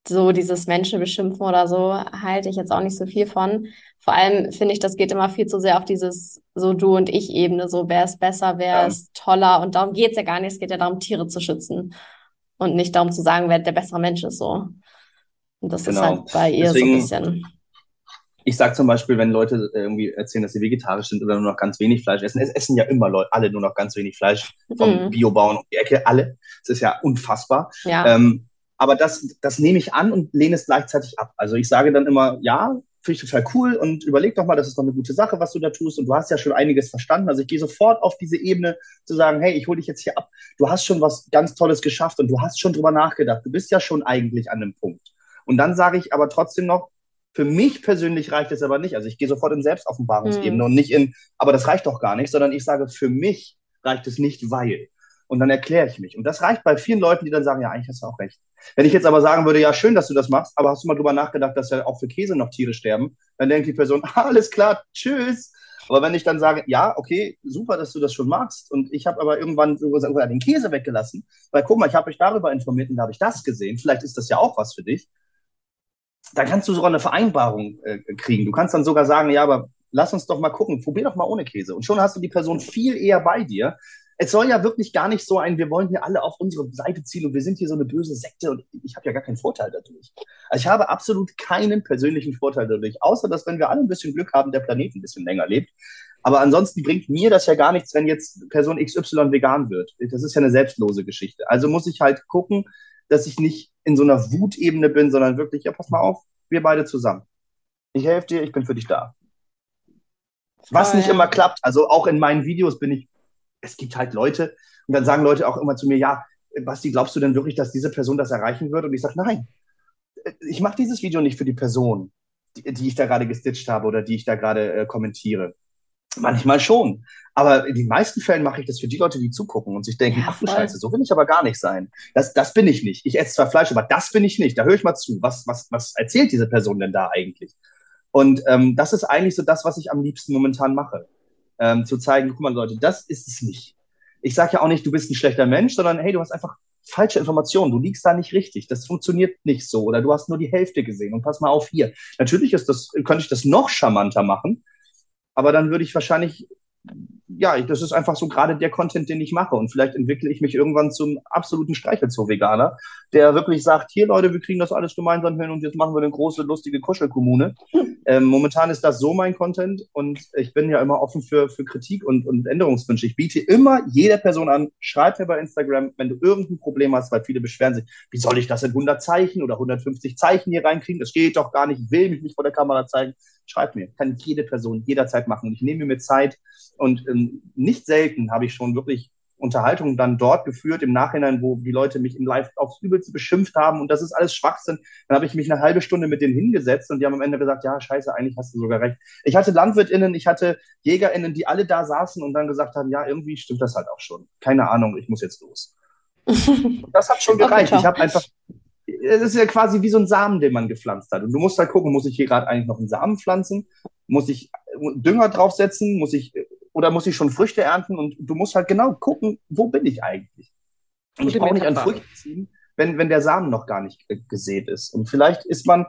so dieses Menschen beschimpfen oder so halte ich jetzt auch nicht so viel von. Vor allem finde ich, das geht immer viel zu sehr auf dieses so du und ich Ebene, so wer ist besser, wer ja. ist toller und darum geht es ja gar nicht. Es geht ja darum, Tiere zu schützen und nicht darum zu sagen, wer der bessere Mensch ist so. Und das genau. ist halt bei ihr Deswegen, so ein bisschen. Ich sage zum Beispiel, wenn Leute irgendwie erzählen, dass sie vegetarisch sind oder nur noch ganz wenig Fleisch essen, es essen ja immer Leute, alle nur noch ganz wenig Fleisch vom mhm. Biobauern um die Ecke, alle. Das ist ja unfassbar. Ja. Ähm, Aber das, das nehme ich an und lehne es gleichzeitig ab. Also ich sage dann immer, ja, finde ich total cool und überleg doch mal, das ist doch eine gute Sache, was du da tust und du hast ja schon einiges verstanden. Also ich gehe sofort auf diese Ebene zu sagen, hey, ich hole dich jetzt hier ab. Du hast schon was ganz Tolles geschafft und du hast schon drüber nachgedacht. Du bist ja schon eigentlich an einem Punkt. Und dann sage ich aber trotzdem noch, für mich persönlich reicht es aber nicht. Also ich gehe sofort in Selbstoffenbarungsebene mhm. und nicht in, aber das reicht doch gar nicht, sondern ich sage, für mich reicht es nicht, weil. Und dann erkläre ich mich. Und das reicht bei vielen Leuten, die dann sagen, ja, eigentlich hast du auch recht. Wenn ich jetzt aber sagen würde, ja, schön, dass du das machst, aber hast du mal drüber nachgedacht, dass ja auch für Käse noch Tiere sterben, dann denkt die Person, alles klar, tschüss. Aber wenn ich dann sage, ja, okay, super, dass du das schon magst, und ich habe aber irgendwann sogar den Käse weggelassen, weil guck mal, ich habe mich darüber informiert und da habe ich das gesehen, vielleicht ist das ja auch was für dich, dann kannst du sogar eine Vereinbarung äh, kriegen. Du kannst dann sogar sagen, ja, aber lass uns doch mal gucken, probier doch mal ohne Käse. Und schon hast du die Person viel eher bei dir, es soll ja wirklich gar nicht so ein, wir wollen hier alle auf unsere Seite ziehen und wir sind hier so eine böse Sekte und ich habe ja gar keinen Vorteil dadurch. Also ich habe absolut keinen persönlichen Vorteil dadurch, außer dass, wenn wir alle ein bisschen Glück haben, der Planet ein bisschen länger lebt. Aber ansonsten bringt mir das ja gar nichts, wenn jetzt Person XY vegan wird. Das ist ja eine selbstlose Geschichte. Also muss ich halt gucken, dass ich nicht in so einer Wutebene bin, sondern wirklich, ja, pass mal auf, wir beide zusammen. Ich helfe dir, ich bin für dich da. Was nicht immer klappt. Also auch in meinen Videos bin ich es gibt halt Leute, und dann sagen Leute auch immer zu mir, ja, Basti, glaubst du denn wirklich, dass diese Person das erreichen wird? Und ich sage, nein, ich mache dieses Video nicht für die Person, die, die, ich da gerade gestitcht habe oder die ich da gerade äh, kommentiere. Manchmal schon. Aber in den meisten Fällen mache ich das für die Leute, die zugucken und sich denken, ja, ach du Scheiße, so will ich aber gar nicht sein. Das, das bin ich nicht. Ich esse zwar Fleisch, aber das bin ich nicht. Da höre ich mal zu. Was, was, was erzählt diese Person denn da eigentlich? Und ähm, das ist eigentlich so das, was ich am liebsten momentan mache ähm, zu zeigen, guck mal Leute, das ist es nicht. Ich sage ja auch nicht, du bist ein schlechter Mensch, sondern hey, du hast einfach falsche Informationen, du liegst da nicht richtig, das funktioniert nicht so oder du hast nur die Hälfte gesehen und pass mal auf hier. Natürlich ist das, könnte ich das noch charmanter machen, aber dann würde ich wahrscheinlich ja, das ist einfach so gerade der Content, den ich mache. Und vielleicht entwickle ich mich irgendwann zum absoluten Streichelzoo-Veganer, der wirklich sagt, hier Leute, wir kriegen das alles gemeinsam hin und jetzt machen wir eine große, lustige Kuschelkommune. Ähm, momentan ist das so mein Content und ich bin ja immer offen für, für Kritik und, und Änderungswünsche. Ich biete immer jeder Person an, schreib mir bei Instagram, wenn du irgendein Problem hast, weil viele beschweren sich, wie soll ich das in 100 Zeichen oder 150 Zeichen hier reinkriegen? Das geht doch gar nicht, ich will mich nicht vor der Kamera zeigen. Schreib mir, kann jede Person jederzeit machen und ich nehme mir Zeit und ähm, nicht selten habe ich schon wirklich Unterhaltungen dann dort geführt im Nachhinein, wo die Leute mich im Live aufs Übelste beschimpft haben und das ist alles Schwachsinn. Dann habe ich mich eine halbe Stunde mit denen hingesetzt und die haben am Ende gesagt, ja, scheiße, eigentlich hast du sogar recht. Ich hatte LandwirtInnen, ich hatte JägerInnen, die alle da saßen und dann gesagt haben, ja, irgendwie stimmt das halt auch schon. Keine Ahnung, ich muss jetzt los. das hat schon gereicht. ich habe einfach, es ist ja quasi wie so ein Samen, den man gepflanzt hat. Und du musst halt gucken, muss ich hier gerade eigentlich noch einen Samen pflanzen? Muss ich Dünger draufsetzen? Muss ich oder muss ich schon Früchte ernten? Und du musst halt genau gucken, wo bin ich eigentlich? Und ich brauche nicht an Früchte ziehen, wenn, wenn der Samen noch gar nicht gesät ist. Und vielleicht ist man,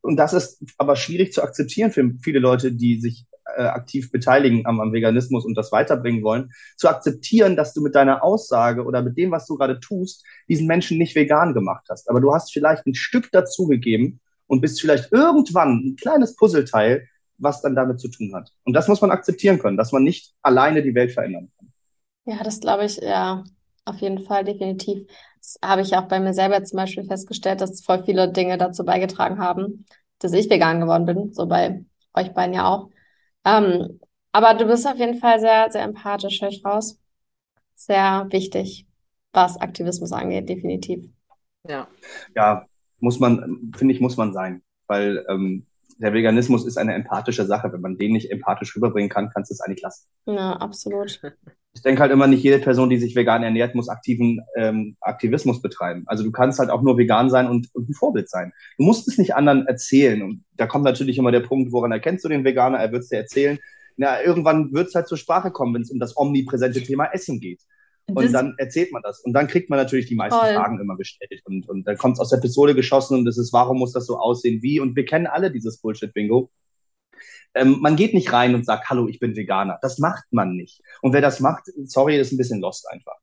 und das ist aber schwierig zu akzeptieren für viele Leute, die sich äh, aktiv beteiligen am, am Veganismus und das weiterbringen wollen, zu akzeptieren, dass du mit deiner Aussage oder mit dem, was du gerade tust, diesen Menschen nicht vegan gemacht hast. Aber du hast vielleicht ein Stück dazugegeben und bist vielleicht irgendwann ein kleines Puzzleteil was dann damit zu tun hat. Und das muss man akzeptieren können, dass man nicht alleine die Welt verändern kann. Ja, das glaube ich, ja, auf jeden Fall, definitiv. Das habe ich auch bei mir selber zum Beispiel festgestellt, dass voll viele Dinge dazu beigetragen haben, dass ich vegan geworden bin, so bei euch beiden ja auch. Ähm, aber du bist auf jeden Fall sehr, sehr empathisch, höre ich raus. Sehr wichtig, was Aktivismus angeht, definitiv. Ja. Ja, muss man, finde ich, muss man sein. Weil ähm, der Veganismus ist eine empathische Sache. Wenn man den nicht empathisch rüberbringen kann, kannst du es eigentlich lassen. Ja, absolut. Ich denke halt immer, nicht jede Person, die sich vegan ernährt, muss aktiven ähm, Aktivismus betreiben. Also du kannst halt auch nur vegan sein und, und ein Vorbild sein. Du musst es nicht anderen erzählen. Und da kommt natürlich immer der Punkt, woran erkennst du den Veganer? Er wird es dir erzählen. Na, irgendwann wird es halt zur Sprache kommen, wenn es um das omnipräsente Thema Essen geht. Und das dann erzählt man das. Und dann kriegt man natürlich die meisten toll. Fragen immer gestellt. Und, und dann kommt es aus der Pistole geschossen und es ist, warum muss das so aussehen? Wie? Und wir kennen alle dieses Bullshit-Bingo. Ähm, man geht nicht rein und sagt, hallo, ich bin Veganer. Das macht man nicht. Und wer das macht, sorry, ist ein bisschen lost einfach.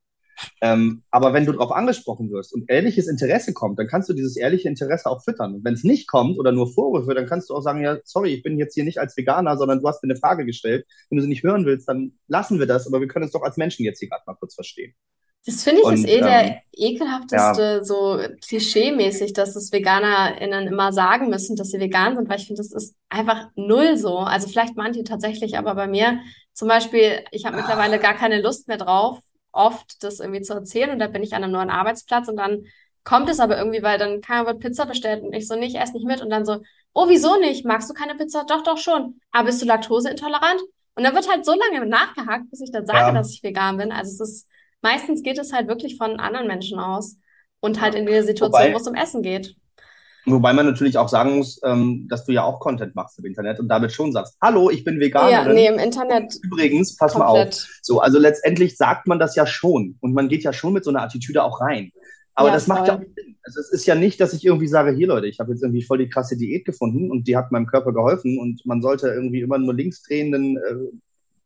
Ähm, aber wenn du darauf angesprochen wirst und ehrliches Interesse kommt, dann kannst du dieses ehrliche Interesse auch füttern. Und wenn es nicht kommt oder nur Vorwürfe, dann kannst du auch sagen, ja, sorry, ich bin jetzt hier nicht als Veganer, sondern du hast mir eine Frage gestellt. Wenn du sie nicht hören willst, dann lassen wir das, aber wir können es doch als Menschen jetzt hier gerade mal kurz verstehen. Das finde ich und, ist eh ähm, der ekelhafteste, ja. so klischee-mäßig, dass das VeganerInnen immer sagen müssen, dass sie vegan sind, weil ich finde, das ist einfach null so. Also vielleicht manche tatsächlich, aber bei mir zum Beispiel, ich habe mittlerweile gar keine Lust mehr drauf, oft das irgendwie zu erzählen und da bin ich an einem neuen Arbeitsplatz und dann kommt es aber irgendwie, weil dann keiner wird Pizza bestellt und ich so, nicht, ess nicht mit und dann so, oh, wieso nicht? Magst du keine Pizza? Doch, doch schon. Aber bist du laktoseintolerant? Und dann wird halt so lange nachgehakt, bis ich dann sage, ja. dass ich vegan bin. Also es ist meistens geht es halt wirklich von anderen Menschen aus und halt in der Situation, wo es um Essen geht. Wobei man natürlich auch sagen muss, ähm, dass du ja auch Content machst im Internet und damit schon sagst, hallo, ich bin Veganer. Ja, nee, im Internet. Übrigens, pass komplett. mal auf. So, also letztendlich sagt man das ja schon und man geht ja schon mit so einer Attitüde auch rein. Aber ja, das macht ja auch Sinn. Also es ist ja nicht, dass ich irgendwie sage, hier Leute, ich habe jetzt irgendwie voll die krasse Diät gefunden und die hat meinem Körper geholfen und man sollte irgendwie immer nur linksdrehenden, äh,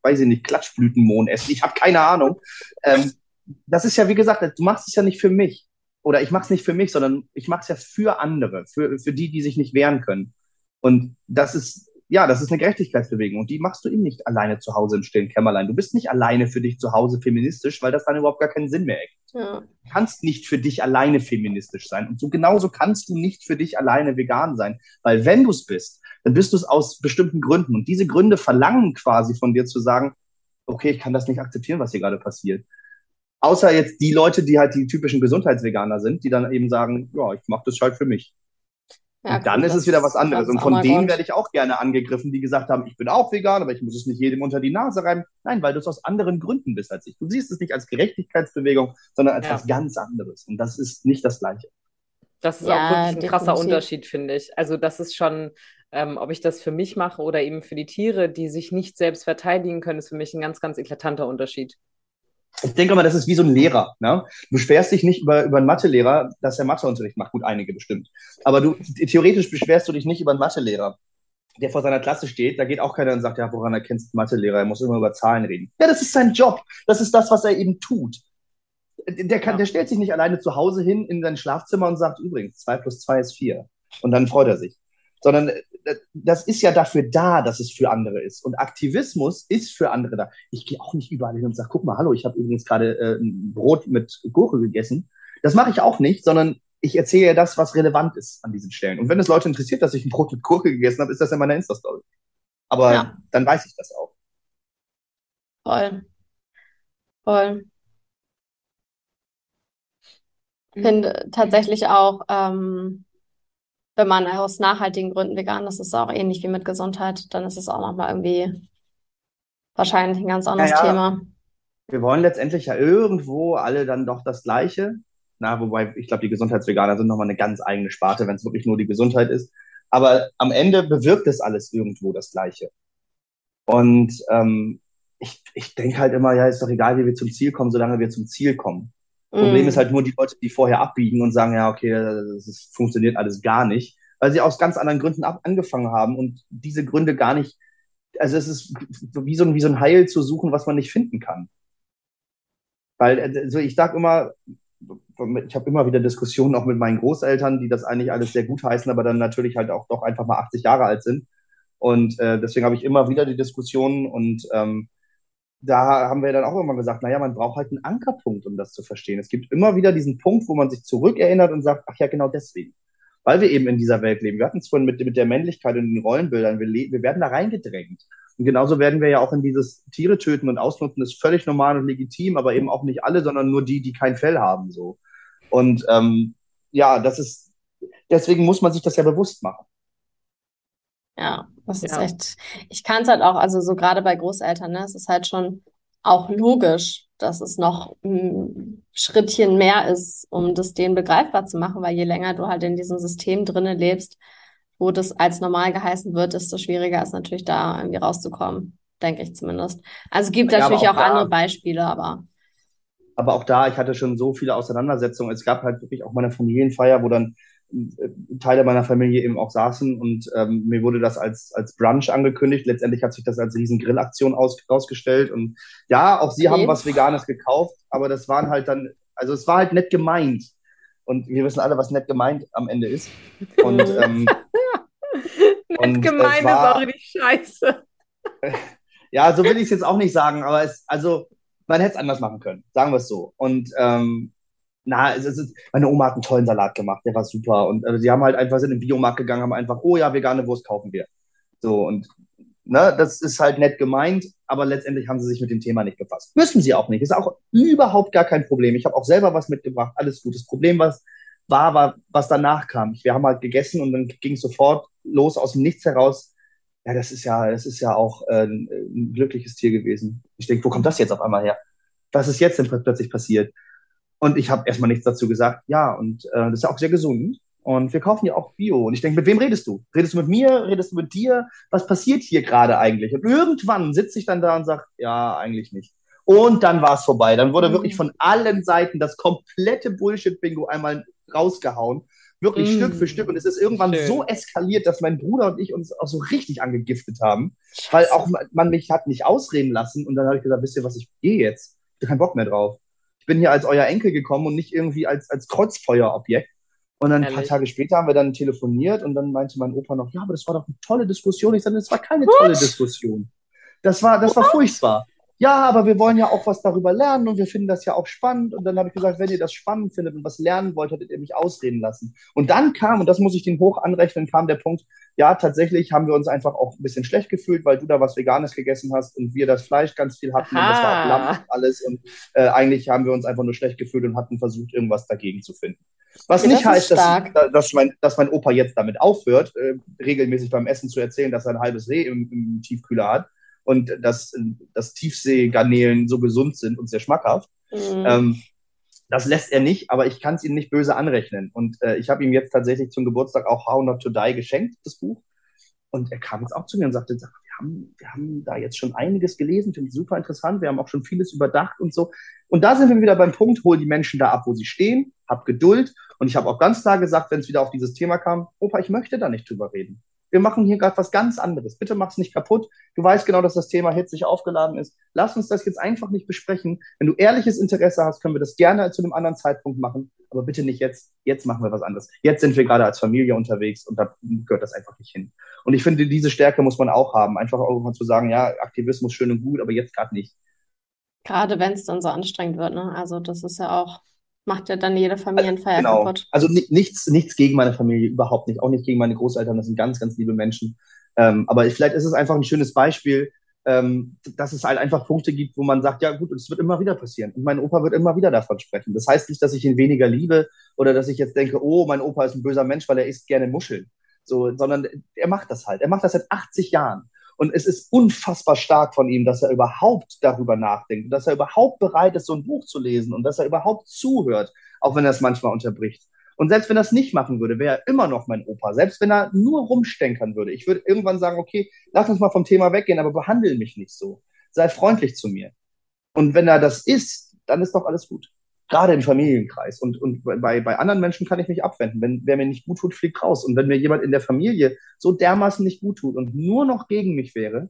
weiß ich nicht, Klatschblütenmohn essen. Ich habe keine Ahnung. Ähm, das ist ja, wie gesagt, du machst es ja nicht für mich. Oder ich mache es nicht für mich, sondern ich mache es ja für andere, für, für die, die sich nicht wehren können. Und das ist, ja, das ist eine Gerechtigkeitsbewegung. Und die machst du eben nicht alleine zu Hause im stillen Kämmerlein. Du bist nicht alleine für dich zu Hause feministisch, weil das dann überhaupt gar keinen Sinn mehr ergibt. Ja. Du kannst nicht für dich alleine feministisch sein. Und so genauso kannst du nicht für dich alleine vegan sein. Weil wenn du es bist, dann bist du es aus bestimmten Gründen. Und diese Gründe verlangen quasi von dir zu sagen, okay, ich kann das nicht akzeptieren, was hier gerade passiert. Außer jetzt die Leute, die halt die typischen Gesundheitsveganer sind, die dann eben sagen, ja, ich mache das halt für mich. Ja, und dann ist es wieder was anderes. Und von denen werde ich auch gerne angegriffen, die gesagt haben, ich bin auch vegan, aber ich muss es nicht jedem unter die Nase reiben. Nein, weil du es aus anderen Gründen bist als ich. Du siehst es nicht als Gerechtigkeitsbewegung, sondern als ja. was ganz anderes. Und das ist nicht das Gleiche. Das ist ja, auch wirklich ein definitiv. krasser Unterschied, finde ich. Also das ist schon, ähm, ob ich das für mich mache oder eben für die Tiere, die sich nicht selbst verteidigen können, ist für mich ein ganz, ganz eklatanter Unterschied ich denke mal, das ist wie so ein Lehrer. Ne? Du beschwerst dich nicht über, über einen Mathelehrer, dass er Matheunterricht macht. Gut, einige bestimmt. Aber du, theoretisch beschwerst du dich nicht über einen Mathelehrer, der vor seiner Klasse steht. Da geht auch keiner und sagt, ja, woran erkennst du Mathelehrer? Er muss immer über Zahlen reden. Ja, das ist sein Job. Das ist das, was er eben tut. Der, kann, ja. der stellt sich nicht alleine zu Hause hin in sein Schlafzimmer und sagt, übrigens, zwei plus zwei ist vier. Und dann freut er sich sondern äh, das ist ja dafür da, dass es für andere ist. Und Aktivismus ist für andere da. Ich gehe auch nicht überall hin und sage, guck mal, hallo, ich habe übrigens gerade äh, ein Brot mit Gurke gegessen. Das mache ich auch nicht, sondern ich erzähle ja das, was relevant ist an diesen Stellen. Und wenn es Leute interessiert, dass ich ein Brot mit Gurke gegessen habe, ist das in meiner Insta-Story. Aber ja. dann weiß ich das auch. Voll. Voll. Ich finde tatsächlich auch, ähm, wenn man aus nachhaltigen Gründen vegan ist, ist es auch ähnlich wie mit Gesundheit, dann ist es auch nochmal irgendwie wahrscheinlich ein ganz anderes ja, Thema. Wir wollen letztendlich ja irgendwo alle dann doch das Gleiche. Na, wobei, ich glaube, die Gesundheitsveganer sind nochmal eine ganz eigene Sparte, wenn es wirklich nur die Gesundheit ist. Aber am Ende bewirkt es alles irgendwo das Gleiche. Und ähm, ich, ich denke halt immer, ja, ist doch egal, wie wir zum Ziel kommen, solange wir zum Ziel kommen. Problem ist halt nur die Leute, die vorher abbiegen und sagen, ja, okay, das funktioniert alles gar nicht, weil sie aus ganz anderen Gründen ab angefangen haben und diese Gründe gar nicht, also es ist wie so, ein, wie so ein Heil zu suchen, was man nicht finden kann. Weil, also ich sag immer, ich habe immer wieder Diskussionen auch mit meinen Großeltern, die das eigentlich alles sehr gut heißen, aber dann natürlich halt auch doch einfach mal 80 Jahre alt sind. Und äh, deswegen habe ich immer wieder die Diskussionen und ähm, da haben wir dann auch immer gesagt, naja, man braucht halt einen Ankerpunkt, um das zu verstehen. Es gibt immer wieder diesen Punkt, wo man sich zurückerinnert und sagt, ach ja, genau deswegen. Weil wir eben in dieser Welt leben. Wir hatten es vorhin mit, mit der Männlichkeit und den Rollenbildern. Wir, wir werden da reingedrängt. Und genauso werden wir ja auch in dieses Tiere töten und ausnutzen, ist völlig normal und legitim, aber eben auch nicht alle, sondern nur die, die kein Fell haben, so. Und, ähm, ja, das ist, deswegen muss man sich das ja bewusst machen. Ja, das ist echt, ich kann es halt auch, also so gerade bei Großeltern, ne, es ist halt schon auch logisch, dass es noch ein Schrittchen mehr ist, um das denen begreifbar zu machen, weil je länger du halt in diesem System drinnen lebst, wo das als normal geheißen wird, desto schwieriger ist natürlich da irgendwie rauszukommen, denke ich zumindest. Also es gibt ja, natürlich auch, auch andere Beispiele, aber. Aber auch da, ich hatte schon so viele Auseinandersetzungen. Es gab halt wirklich auch meine Familienfeier, wo dann Teile meiner Familie eben auch saßen und ähm, mir wurde das als, als Brunch angekündigt. Letztendlich hat sich das als riesen Grillaktion aus, ausgestellt und ja, auch sie okay. haben was Veganes gekauft, aber das waren halt dann, also es war halt nett gemeint und wir wissen alle, was nett gemeint am Ende ist. Und, ähm, nett gemeint war, ist auch richtig scheiße. ja, so will ich es jetzt auch nicht sagen, aber es, also Man hätte es anders machen können, sagen wir es so. Und ähm, na, es ist, meine Oma hat einen tollen Salat gemacht, der war super. Und also, die haben halt einfach sind in den Biomarkt gegangen, haben einfach, oh ja, vegane Wurst kaufen wir. So, und ne, das ist halt nett gemeint, aber letztendlich haben sie sich mit dem Thema nicht befasst. Müssen sie auch nicht. Ist auch überhaupt gar kein Problem. Ich habe auch selber was mitgebracht, alles gut. Das Problem, was war, war, was danach kam. Wir haben halt gegessen und dann ging es sofort los aus dem Nichts heraus. Ja, das ist ja, das ist ja auch äh, ein glückliches Tier gewesen. Ich denke, wo kommt das jetzt auf einmal her? Was ist jetzt denn plötzlich passiert? Und ich habe erstmal nichts dazu gesagt. Ja, und äh, das ist ja auch sehr gesund. Und wir kaufen ja auch Bio. Und ich denke, mit wem redest du? Redest du mit mir? Redest du mit dir? Was passiert hier gerade eigentlich? Und irgendwann sitze ich dann da und sage, ja, eigentlich nicht. Und dann war es vorbei. Dann wurde mhm. wirklich von allen Seiten das komplette Bullshit-Bingo einmal rausgehauen. Wirklich mm. Stück für Stück. Und es ist irgendwann Schön. so eskaliert, dass mein Bruder und ich uns auch so richtig angegiftet haben. Scheiße. Weil auch man mich hat nicht ausreden lassen. Und dann habe ich gesagt, wisst ihr was, ich gehe jetzt. Ich habe keinen Bock mehr drauf bin hier als euer Enkel gekommen und nicht irgendwie als, als Kreuzfeuerobjekt. Und dann Ehrlich? ein paar Tage später haben wir dann telefoniert und dann meinte mein Opa noch, ja, aber das war doch eine tolle Diskussion. Ich sagte, das war keine What? tolle Diskussion. Das war, das war furchtbar ja, aber wir wollen ja auch was darüber lernen und wir finden das ja auch spannend. Und dann habe ich gesagt, wenn ihr das spannend findet und was lernen wollt, hättet ihr mich ausreden lassen. Und dann kam, und das muss ich den hoch anrechnen, kam der Punkt, ja, tatsächlich haben wir uns einfach auch ein bisschen schlecht gefühlt, weil du da was Veganes gegessen hast und wir das Fleisch ganz viel hatten Aha. und das war Lamm und alles. Und äh, eigentlich haben wir uns einfach nur schlecht gefühlt und hatten versucht, irgendwas dagegen zu finden. Was okay, nicht das heißt, dass, dass, mein, dass mein Opa jetzt damit aufhört, äh, regelmäßig beim Essen zu erzählen, dass er ein halbes Reh im, im Tiefkühler hat und dass, dass Tiefseegarnelen so gesund sind und sehr schmackhaft. Mhm. Ähm, das lässt er nicht, aber ich kann es ihm nicht böse anrechnen. Und äh, ich habe ihm jetzt tatsächlich zum Geburtstag auch How Not to Die geschenkt, das Buch. Und er kam jetzt auch zu mir und sagte, wir haben, wir haben da jetzt schon einiges gelesen, finde ich super interessant, wir haben auch schon vieles überdacht und so. Und da sind wir wieder beim Punkt, hol die Menschen da ab, wo sie stehen, hab Geduld. Und ich habe auch ganz klar gesagt, wenn es wieder auf dieses Thema kam, Opa, ich möchte da nicht drüber reden wir machen hier gerade was ganz anderes. Bitte mach's nicht kaputt. Du weißt genau, dass das Thema hitzig aufgeladen ist. Lass uns das jetzt einfach nicht besprechen. Wenn du ehrliches Interesse hast, können wir das gerne zu einem anderen Zeitpunkt machen. Aber bitte nicht jetzt. Jetzt machen wir was anderes. Jetzt sind wir gerade als Familie unterwegs und da gehört das einfach nicht hin. Und ich finde, diese Stärke muss man auch haben. Einfach mal zu sagen, ja, Aktivismus schön und gut, aber jetzt gerade nicht. Gerade wenn es dann so anstrengend wird, ne? Also das ist ja auch macht ja dann jede Familienfeier genau. kaputt. Also nichts, nichts gegen meine Familie, überhaupt nicht. Auch nicht gegen meine Großeltern, das sind ganz, ganz liebe Menschen. Ähm, aber vielleicht ist es einfach ein schönes Beispiel, ähm, dass es halt einfach Punkte gibt, wo man sagt, ja gut, es wird immer wieder passieren. Und mein Opa wird immer wieder davon sprechen. Das heißt nicht, dass ich ihn weniger liebe oder dass ich jetzt denke, oh, mein Opa ist ein böser Mensch, weil er isst gerne Muscheln. So, sondern er macht das halt. Er macht das seit 80 Jahren. Und es ist unfassbar stark von ihm, dass er überhaupt darüber nachdenkt, dass er überhaupt bereit ist, so ein Buch zu lesen und dass er überhaupt zuhört, auch wenn er es manchmal unterbricht. Und selbst wenn er es nicht machen würde, wäre er immer noch mein Opa. Selbst wenn er nur rumstenkern würde. Ich würde irgendwann sagen, okay, lass uns mal vom Thema weggehen, aber behandle mich nicht so. Sei freundlich zu mir. Und wenn er das ist, dann ist doch alles gut gerade im Familienkreis. Und, und bei, bei anderen Menschen kann ich mich abwenden. Wenn wer mir nicht gut tut, fliegt raus. Und wenn mir jemand in der Familie so dermaßen nicht gut tut und nur noch gegen mich wäre,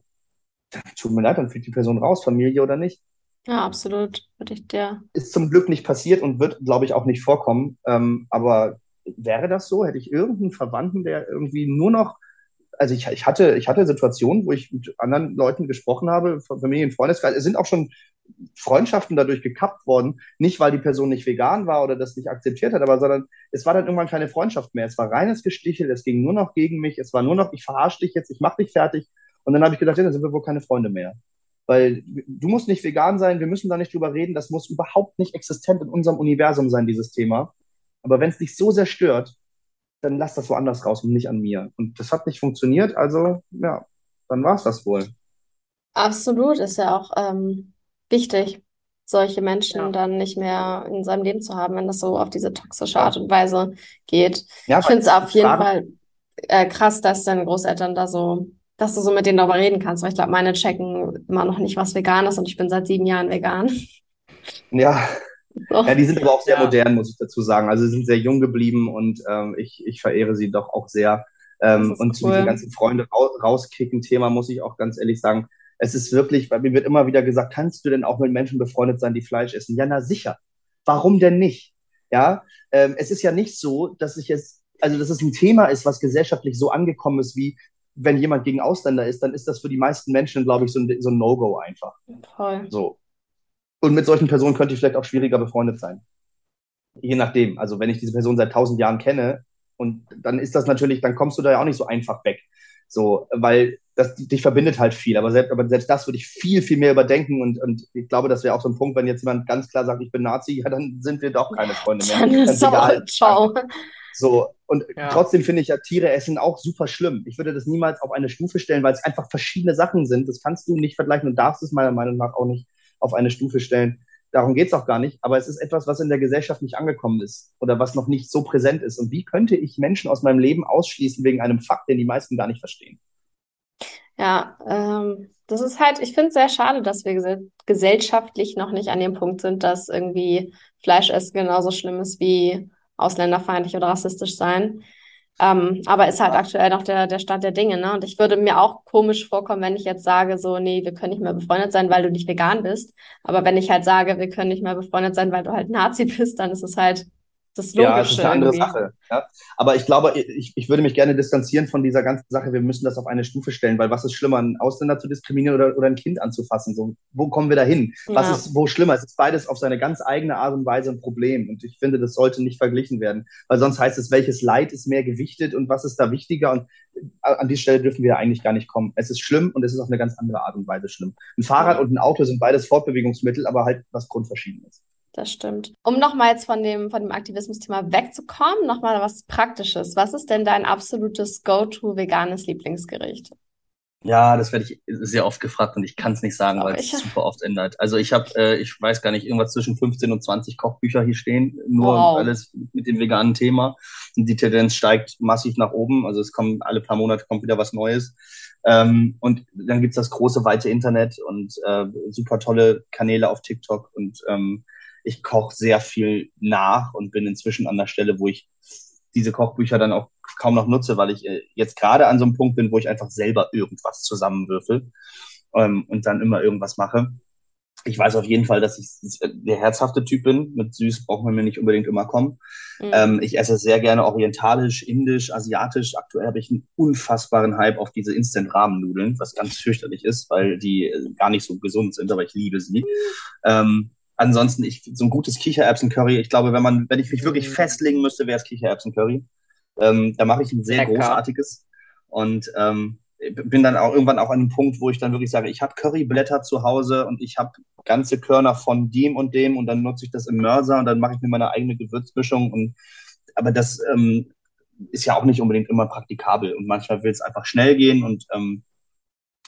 dann tut mir leid, dann fliegt die Person raus, Familie oder nicht. Ja, absolut. Würde ich dir. Ist zum Glück nicht passiert und wird, glaube ich, auch nicht vorkommen. Ähm, aber wäre das so? Hätte ich irgendeinen Verwandten, der irgendwie nur noch also ich, ich hatte, ich hatte Situationen, wo ich mit anderen Leuten gesprochen habe, Familien, Freundeskreis. Es sind auch schon Freundschaften dadurch gekappt worden, nicht weil die Person nicht vegan war oder das nicht akzeptiert hat, aber sondern es war dann irgendwann keine Freundschaft mehr. Es war reines Gestichel, es ging nur noch gegen mich, es war nur noch, ich verarsche dich jetzt, ich mach dich fertig. Und dann habe ich gedacht, ja, dann sind wir wohl keine Freunde mehr. Weil du musst nicht vegan sein, wir müssen da nicht drüber reden, das muss überhaupt nicht existent in unserem Universum sein, dieses Thema. Aber wenn es dich so sehr stört, dann lass das woanders raus und nicht an mir. Und das hat nicht funktioniert, also ja, dann war es das wohl. Absolut, ist ja auch ähm, wichtig, solche Menschen ja. dann nicht mehr in seinem Leben zu haben, wenn das so auf diese toxische Art und Weise geht. Ja, ich finde es auf jeden Fall äh, krass, dass deine Großeltern da so, dass du so mit denen darüber reden kannst, weil ich glaube, meine checken immer noch nicht, was vegan ist und ich bin seit sieben Jahren vegan. Ja. So. Ja, die sind aber auch sehr ja. modern, muss ich dazu sagen. Also sie sind sehr jung geblieben und ähm, ich, ich verehre sie doch auch sehr. Ähm, und cool. zu diesem ganzen Freunde rauskicken Thema muss ich auch ganz ehrlich sagen, es ist wirklich, weil mir wird immer wieder gesagt, kannst du denn auch mit Menschen befreundet sein, die Fleisch essen? Ja, na sicher. Warum denn nicht? Ja, ähm, es ist ja nicht so, dass ich es, also dass es ein Thema ist, was gesellschaftlich so angekommen ist, wie wenn jemand gegen Ausländer ist, dann ist das für die meisten Menschen, glaube ich, so ein, so ein No-Go einfach. Voll. So. Und mit solchen Personen könnte ich vielleicht auch schwieriger befreundet sein. Je nachdem. Also wenn ich diese Person seit tausend Jahren kenne, und dann ist das natürlich, dann kommst du da ja auch nicht so einfach weg. So, weil das dich verbindet halt viel. Aber selbst, aber selbst das würde ich viel, viel mehr überdenken. Und, und ich glaube, das wäre auch so ein Punkt, wenn jetzt jemand ganz klar sagt, ich bin Nazi, ja, dann sind wir doch keine Freunde mehr. Dann ist egal. ciao. So, und Ja. trotzdem finde ich ja Tiere essen auch super schlimm. Ich würde das niemals auf eine Stufe stellen, weil es einfach verschiedene Sachen sind. Das kannst du nicht vergleichen und darfst es meiner Meinung nach auch nicht auf eine Stufe stellen. Darum geht's auch gar nicht. Aber es ist etwas, was in der Gesellschaft nicht angekommen ist oder was noch nicht so präsent ist. Und wie könnte ich Menschen aus meinem Leben ausschließen wegen einem Fakt, den die meisten gar nicht verstehen? Ja, ähm, das ist halt, ich finde es sehr schade, dass wir gesell gesellschaftlich noch nicht an dem Punkt sind, dass irgendwie Fleischessen genauso schlimm ist wie ausländerfeindlich oder rassistisch sein. Ähm, aber ist halt aktuell noch der, der Stand der Dinge, ne? Und ich würde mir auch komisch vorkommen, wenn ich jetzt sage, so, nee, wir können nicht mehr befreundet sein, weil du nicht vegan bist. Aber wenn ich halt sage, wir können nicht mehr befreundet sein, weil du halt Nazi bist, dann ist es halt das Logische Ja, es ist eine andere irgendwie. Sache. Ja? Aber ich glaube, ich, ich würde mich gerne distanzieren von dieser ganzen Sache. Wir müssen das auf eine Stufe stellen, weil was ist schlimmer, einen Ausländer zu diskriminieren oder, oder ein Kind anzufassen? So, wo kommen wir da hin? Was Ja. ist wo schlimmer? Es ist beides auf seine ganz eigene Art und Weise ein Problem. Und ich finde, das sollte nicht verglichen werden, weil sonst heißt es, welches Leid ist mehr gewichtet und was ist da wichtiger? Und äh, an die Stelle dürfen wir eigentlich gar nicht kommen. Es ist schlimm und es ist auf eine ganz andere Art und Weise schlimm. Ein Fahrrad und ein Auto sind beides Fortbewegungsmittel, aber halt was grundverschiedenes. Das stimmt. Um nochmal jetzt von dem, von dem Aktivismus-Thema wegzukommen, nochmal was Praktisches. Was ist denn dein absolutes Go-to veganes Lieblingsgericht? Ja, das werde ich sehr oft gefragt und ich kann es nicht sagen, weil es super oft ändert. Also ich habe, äh, ich weiß gar nicht, irgendwas zwischen 15 und 20 Kochbücher hier stehen, nur Wow. alles mit dem veganen Thema. Und die Tendenz steigt massiv nach oben. Also es kommen alle paar Monate kommt wieder was Neues. Ähm, und dann gibt's das große, weite Internet und äh, super tolle Kanäle auf TikTok. Und ähm, ich koche sehr viel nach und bin inzwischen an der Stelle, wo ich diese Kochbücher dann auch kaum noch nutze, weil ich äh, jetzt gerade an so einem Punkt bin, wo ich einfach selber irgendwas zusammenwürfel ähm, und dann immer irgendwas mache. Ich weiß auf jeden Fall, dass ich der herzhafte Typ bin. Mit süß braucht man mir nicht unbedingt immer kommen. Mhm. Ähm, ich esse sehr gerne orientalisch, indisch, asiatisch. Aktuell habe ich einen unfassbaren Hype auf diese Instant-Ramen-Nudeln, was ganz fürchterlich ist, weil die äh, gar nicht so gesund sind, aber ich liebe sie. Ähm, ansonsten, ich, so ein gutes Kichererbsen-Curry, ich glaube, wenn man, wenn ich mich wirklich Mhm. festlegen müsste, wäre es Kichererbsen-Curry. Ähm, da mache ich ein sehr Lecker. großartiges. Und ähm, bin dann auch irgendwann auch an einem Punkt, wo ich dann wirklich sage, ich habe Curryblätter zu Hause und ich habe ganze Körner von dem und dem und dann nutze ich das im Mörser und dann mache ich mir meine eigene Gewürzmischung und aber das ähm, ist ja auch nicht unbedingt immer praktikabel und manchmal will es einfach schnell gehen und ähm,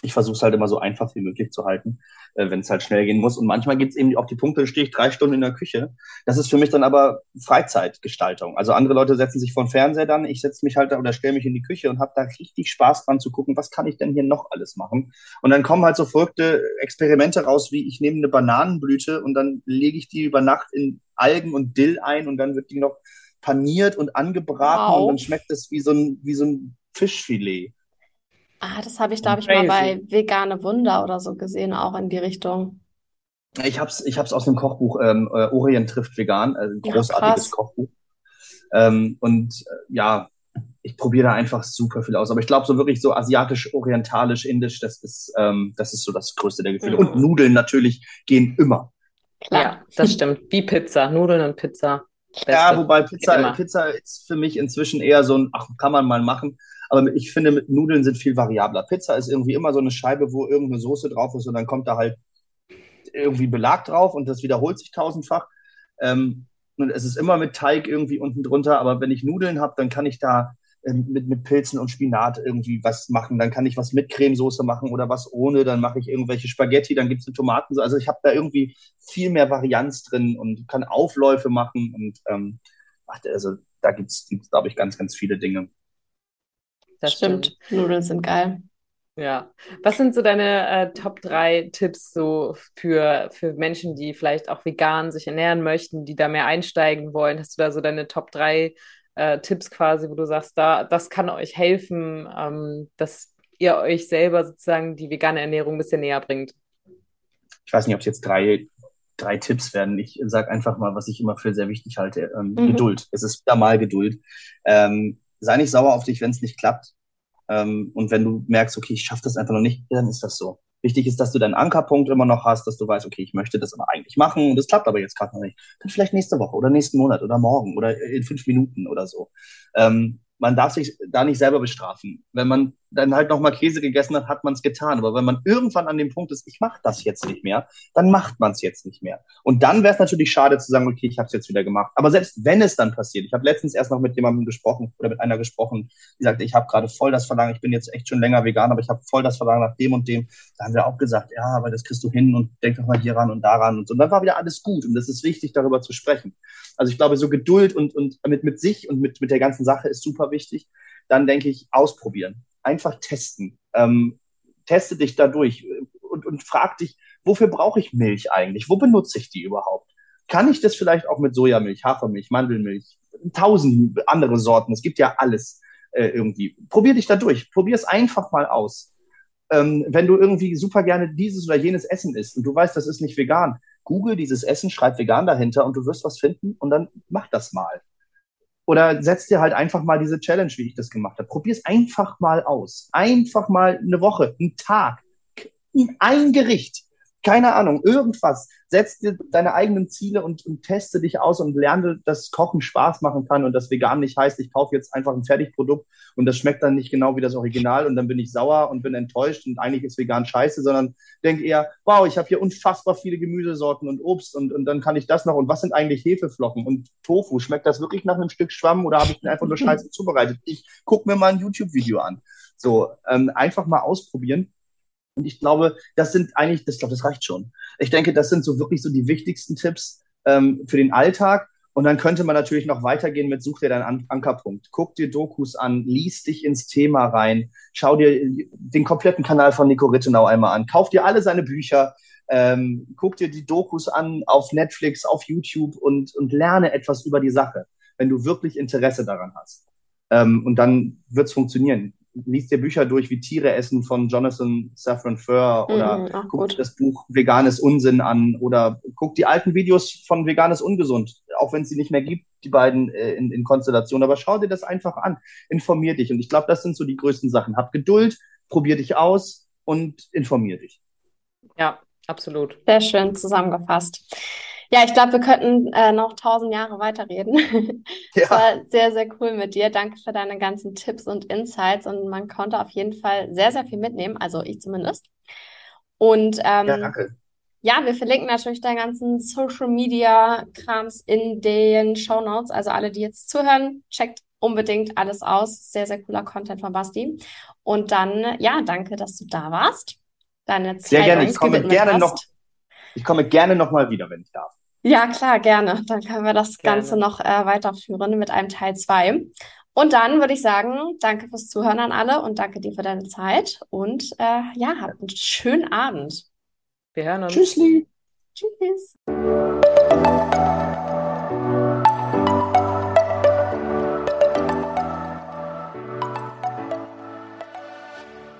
ich versuche es halt immer so einfach wie möglich zu halten, äh, wenn es halt schnell gehen muss. Und manchmal gibt es eben auch die Punkte, da stehe ich drei Stunden in der Küche. Das ist für mich dann aber Freizeitgestaltung. Also andere Leute setzen sich vor den Fernseher dann, ich setze mich halt da oder stelle mich in die Küche und habe da richtig Spaß dran zu gucken, was kann ich denn hier noch alles machen. Und dann kommen halt so verrückte Experimente raus, wie ich nehme eine Bananenblüte und dann lege ich die über Nacht in Algen und Dill ein und dann wird die noch paniert und angebraten Wow. und dann schmeckt das wie so ein, wie so ein Fischfilet. Ah, das habe ich, glaube ich, mal bei. Vegane Wunder oder so gesehen, auch in die Richtung. Ich hab's, ich hab's aus dem Kochbuch ähm, äh, Orient trifft vegan, also ein Ja, großartiges krass. Kochbuch. Ähm, und äh, ja, ich probiere da einfach super viel aus. Aber ich glaube, so wirklich so asiatisch, orientalisch, indisch, das ist, ähm, das ist so das größte der Gefühle. Mhm. Und Nudeln natürlich gehen immer. Klar. Ja, das stimmt. Wie Pizza, Nudeln und Pizza. Ja, Beste. wobei Geht Pizza. Pizza ist für mich inzwischen eher so ein, ach, kann man mal machen. Aber ich finde, mit Nudeln sind viel variabler. Pizza ist irgendwie immer so eine Scheibe, wo irgendeine Soße drauf ist und dann kommt da halt irgendwie Belag drauf und das wiederholt sich tausendfach. Ähm, und es ist immer mit Teig irgendwie unten drunter, aber wenn ich Nudeln habe, dann kann ich da ähm, mit, mit Pilzen und Spinat irgendwie was machen. Dann kann ich was mit Cremesoße machen oder was ohne. Dann mache ich irgendwelche Spaghetti, dann gibt's eine Tomaten. Also ich habe da irgendwie viel mehr Varianz drin und kann Aufläufe machen und ähm, also da gibt's, gibt's glaube ich, ganz, ganz viele Dinge. Das Stimmt. Nudeln sind geil. Ja. Was sind so deine äh, Top 3 Tipps so für, für Menschen, die vielleicht auch vegan sich ernähren möchten, die da mehr einsteigen wollen? Hast du da so deine Top 3 äh, Tipps quasi, wo du sagst, da, das kann euch helfen, ähm, dass ihr euch selber sozusagen die vegane Ernährung ein bisschen näher bringt? Ich weiß nicht, ob es jetzt drei, drei Tipps werden. Ich sage einfach mal, was ich immer für sehr wichtig halte. Ähm, Mhm. Geduld. Es ist wieder mal Geduld. Ähm, sei nicht sauer auf dich, wenn es nicht klappt. Ähm, und wenn du merkst, okay, ich schaffe das einfach noch nicht, dann ist das so. Wichtig ist, dass du deinen Ankerpunkt immer noch hast, dass du weißt, okay, ich möchte das aber eigentlich machen und es klappt aber jetzt gerade noch nicht. Dann vielleicht nächste Woche oder nächsten Monat oder morgen oder in fünf Minuten oder so. Ähm, man darf sich da nicht selber bestrafen. Wenn man dann halt nochmal Käse gegessen hat, hat man es getan. Aber wenn man irgendwann an dem Punkt ist, ich mache das jetzt nicht mehr, dann macht man es jetzt nicht mehr. Und dann wäre es natürlich schade zu sagen, okay, ich habe es jetzt wieder gemacht. Aber selbst wenn es dann passiert, ich habe letztens erst noch mit jemandem gesprochen oder mit einer gesprochen, die sagte, ich habe gerade voll das Verlangen, ich bin jetzt echt schon länger vegan, aber ich habe voll das Verlangen nach dem und dem. Da haben wir auch gesagt, ja, aber das kriegst du hin und denk doch mal hier ran und daran und so. Und dann war wieder alles gut. Und das ist wichtig, darüber zu sprechen. Also ich glaube, so Geduld und, und mit, mit sich und mit, mit der ganzen Sache ist super wichtig. Dann denke ich, ausprobieren. Einfach testen. Ähm, teste dich dadurch und, und frag dich, wofür brauche ich Milch eigentlich? Wo benutze ich die überhaupt? Kann ich das vielleicht auch mit Sojamilch, Hafermilch, Mandelmilch, tausend andere Sorten? Es gibt ja alles äh, irgendwie. Probier dich da durch. Probier es einfach mal aus. Ähm, wenn du irgendwie super gerne dieses oder jenes Essen isst und du weißt, das ist nicht vegan, Google dieses Essen, schreib vegan dahinter und du wirst was finden und dann mach das mal. Oder setz dir halt einfach mal diese Challenge, wie ich das gemacht habe. Probier es einfach mal aus. Einfach mal eine Woche, einen Tag, ein Gericht keine Ahnung, irgendwas. Setz dir deine eigenen Ziele und, und, teste dich aus und lerne, dass Kochen Spaß machen kann und das vegan nicht heißt, ich kaufe jetzt einfach ein Fertigprodukt und das schmeckt dann nicht genau wie das Original und dann bin ich sauer und bin enttäuscht und eigentlich ist vegan scheiße, sondern denke eher, wow, ich habe hier unfassbar viele Gemüsesorten und Obst und, und dann kann ich das noch und was sind eigentlich Hefeflocken und Tofu? Schmeckt das wirklich nach einem Stück Schwamm oder habe ich den einfach nur scheiße zubereitet? Ich gucke mir mal ein YouTube-Video an. So, ähm, einfach mal ausprobieren und ich glaube, das sind eigentlich, das, glaube, das reicht schon. Ich denke, das sind so wirklich so die wichtigsten Tipps ähm, für den Alltag. Und dann könnte man natürlich noch weitergehen mit Such dir deinen An Ankerpunkt. Guck dir Dokus an, lies dich ins Thema rein, schau dir den kompletten Kanal von Nico Rittenau einmal an, kauf dir alle seine Bücher, ähm, guck dir die Dokus an auf Netflix, auf YouTube und, und lerne etwas über die Sache, wenn du wirklich Interesse daran hast. Ähm, und dann wird's funktionieren liest dir Bücher durch wie Tiere essen von Jonathan Safran Foer oder mm, guck dir das Buch Veganes Unsinn an oder guck die alten Videos von Veganes Ungesund, auch wenn es sie nicht mehr gibt, die beiden äh, in, in Konstellation. Aber schau dir das einfach an, informier dich. Und ich glaube, das sind so die größten Sachen. Hab Geduld, probier dich aus und informier dich. Ja, absolut. Sehr schön zusammengefasst. Ja, ich glaube, wir könnten äh, noch tausend Jahre weiterreden. Es ja. war sehr, sehr cool mit dir. Danke für deine ganzen Tipps und Insights und man konnte auf jeden Fall sehr, sehr viel mitnehmen, also ich zumindest. Und ähm, ja, danke. Ja, wir verlinken natürlich deinen ganzen Social Media Krams in den Show Notes. Also alle, die jetzt zuhören, checkt unbedingt alles aus. Sehr, sehr cooler Content von Basti. Und dann, ja, danke, dass du da warst. Deine Zeit sehr gerne. Ich komme gerne hast. noch. Ich komme gerne noch mal wieder, wenn ich darf. Ja, klar, gerne. Dann können wir das gerne. Ganze noch äh, weiterführen mit einem Teil 2. Und dann würde ich sagen, danke fürs Zuhören an alle und danke dir für deine Zeit. Und äh, ja, habt einen schönen Abend. Wir hören uns. Tschüssli. Tschüss.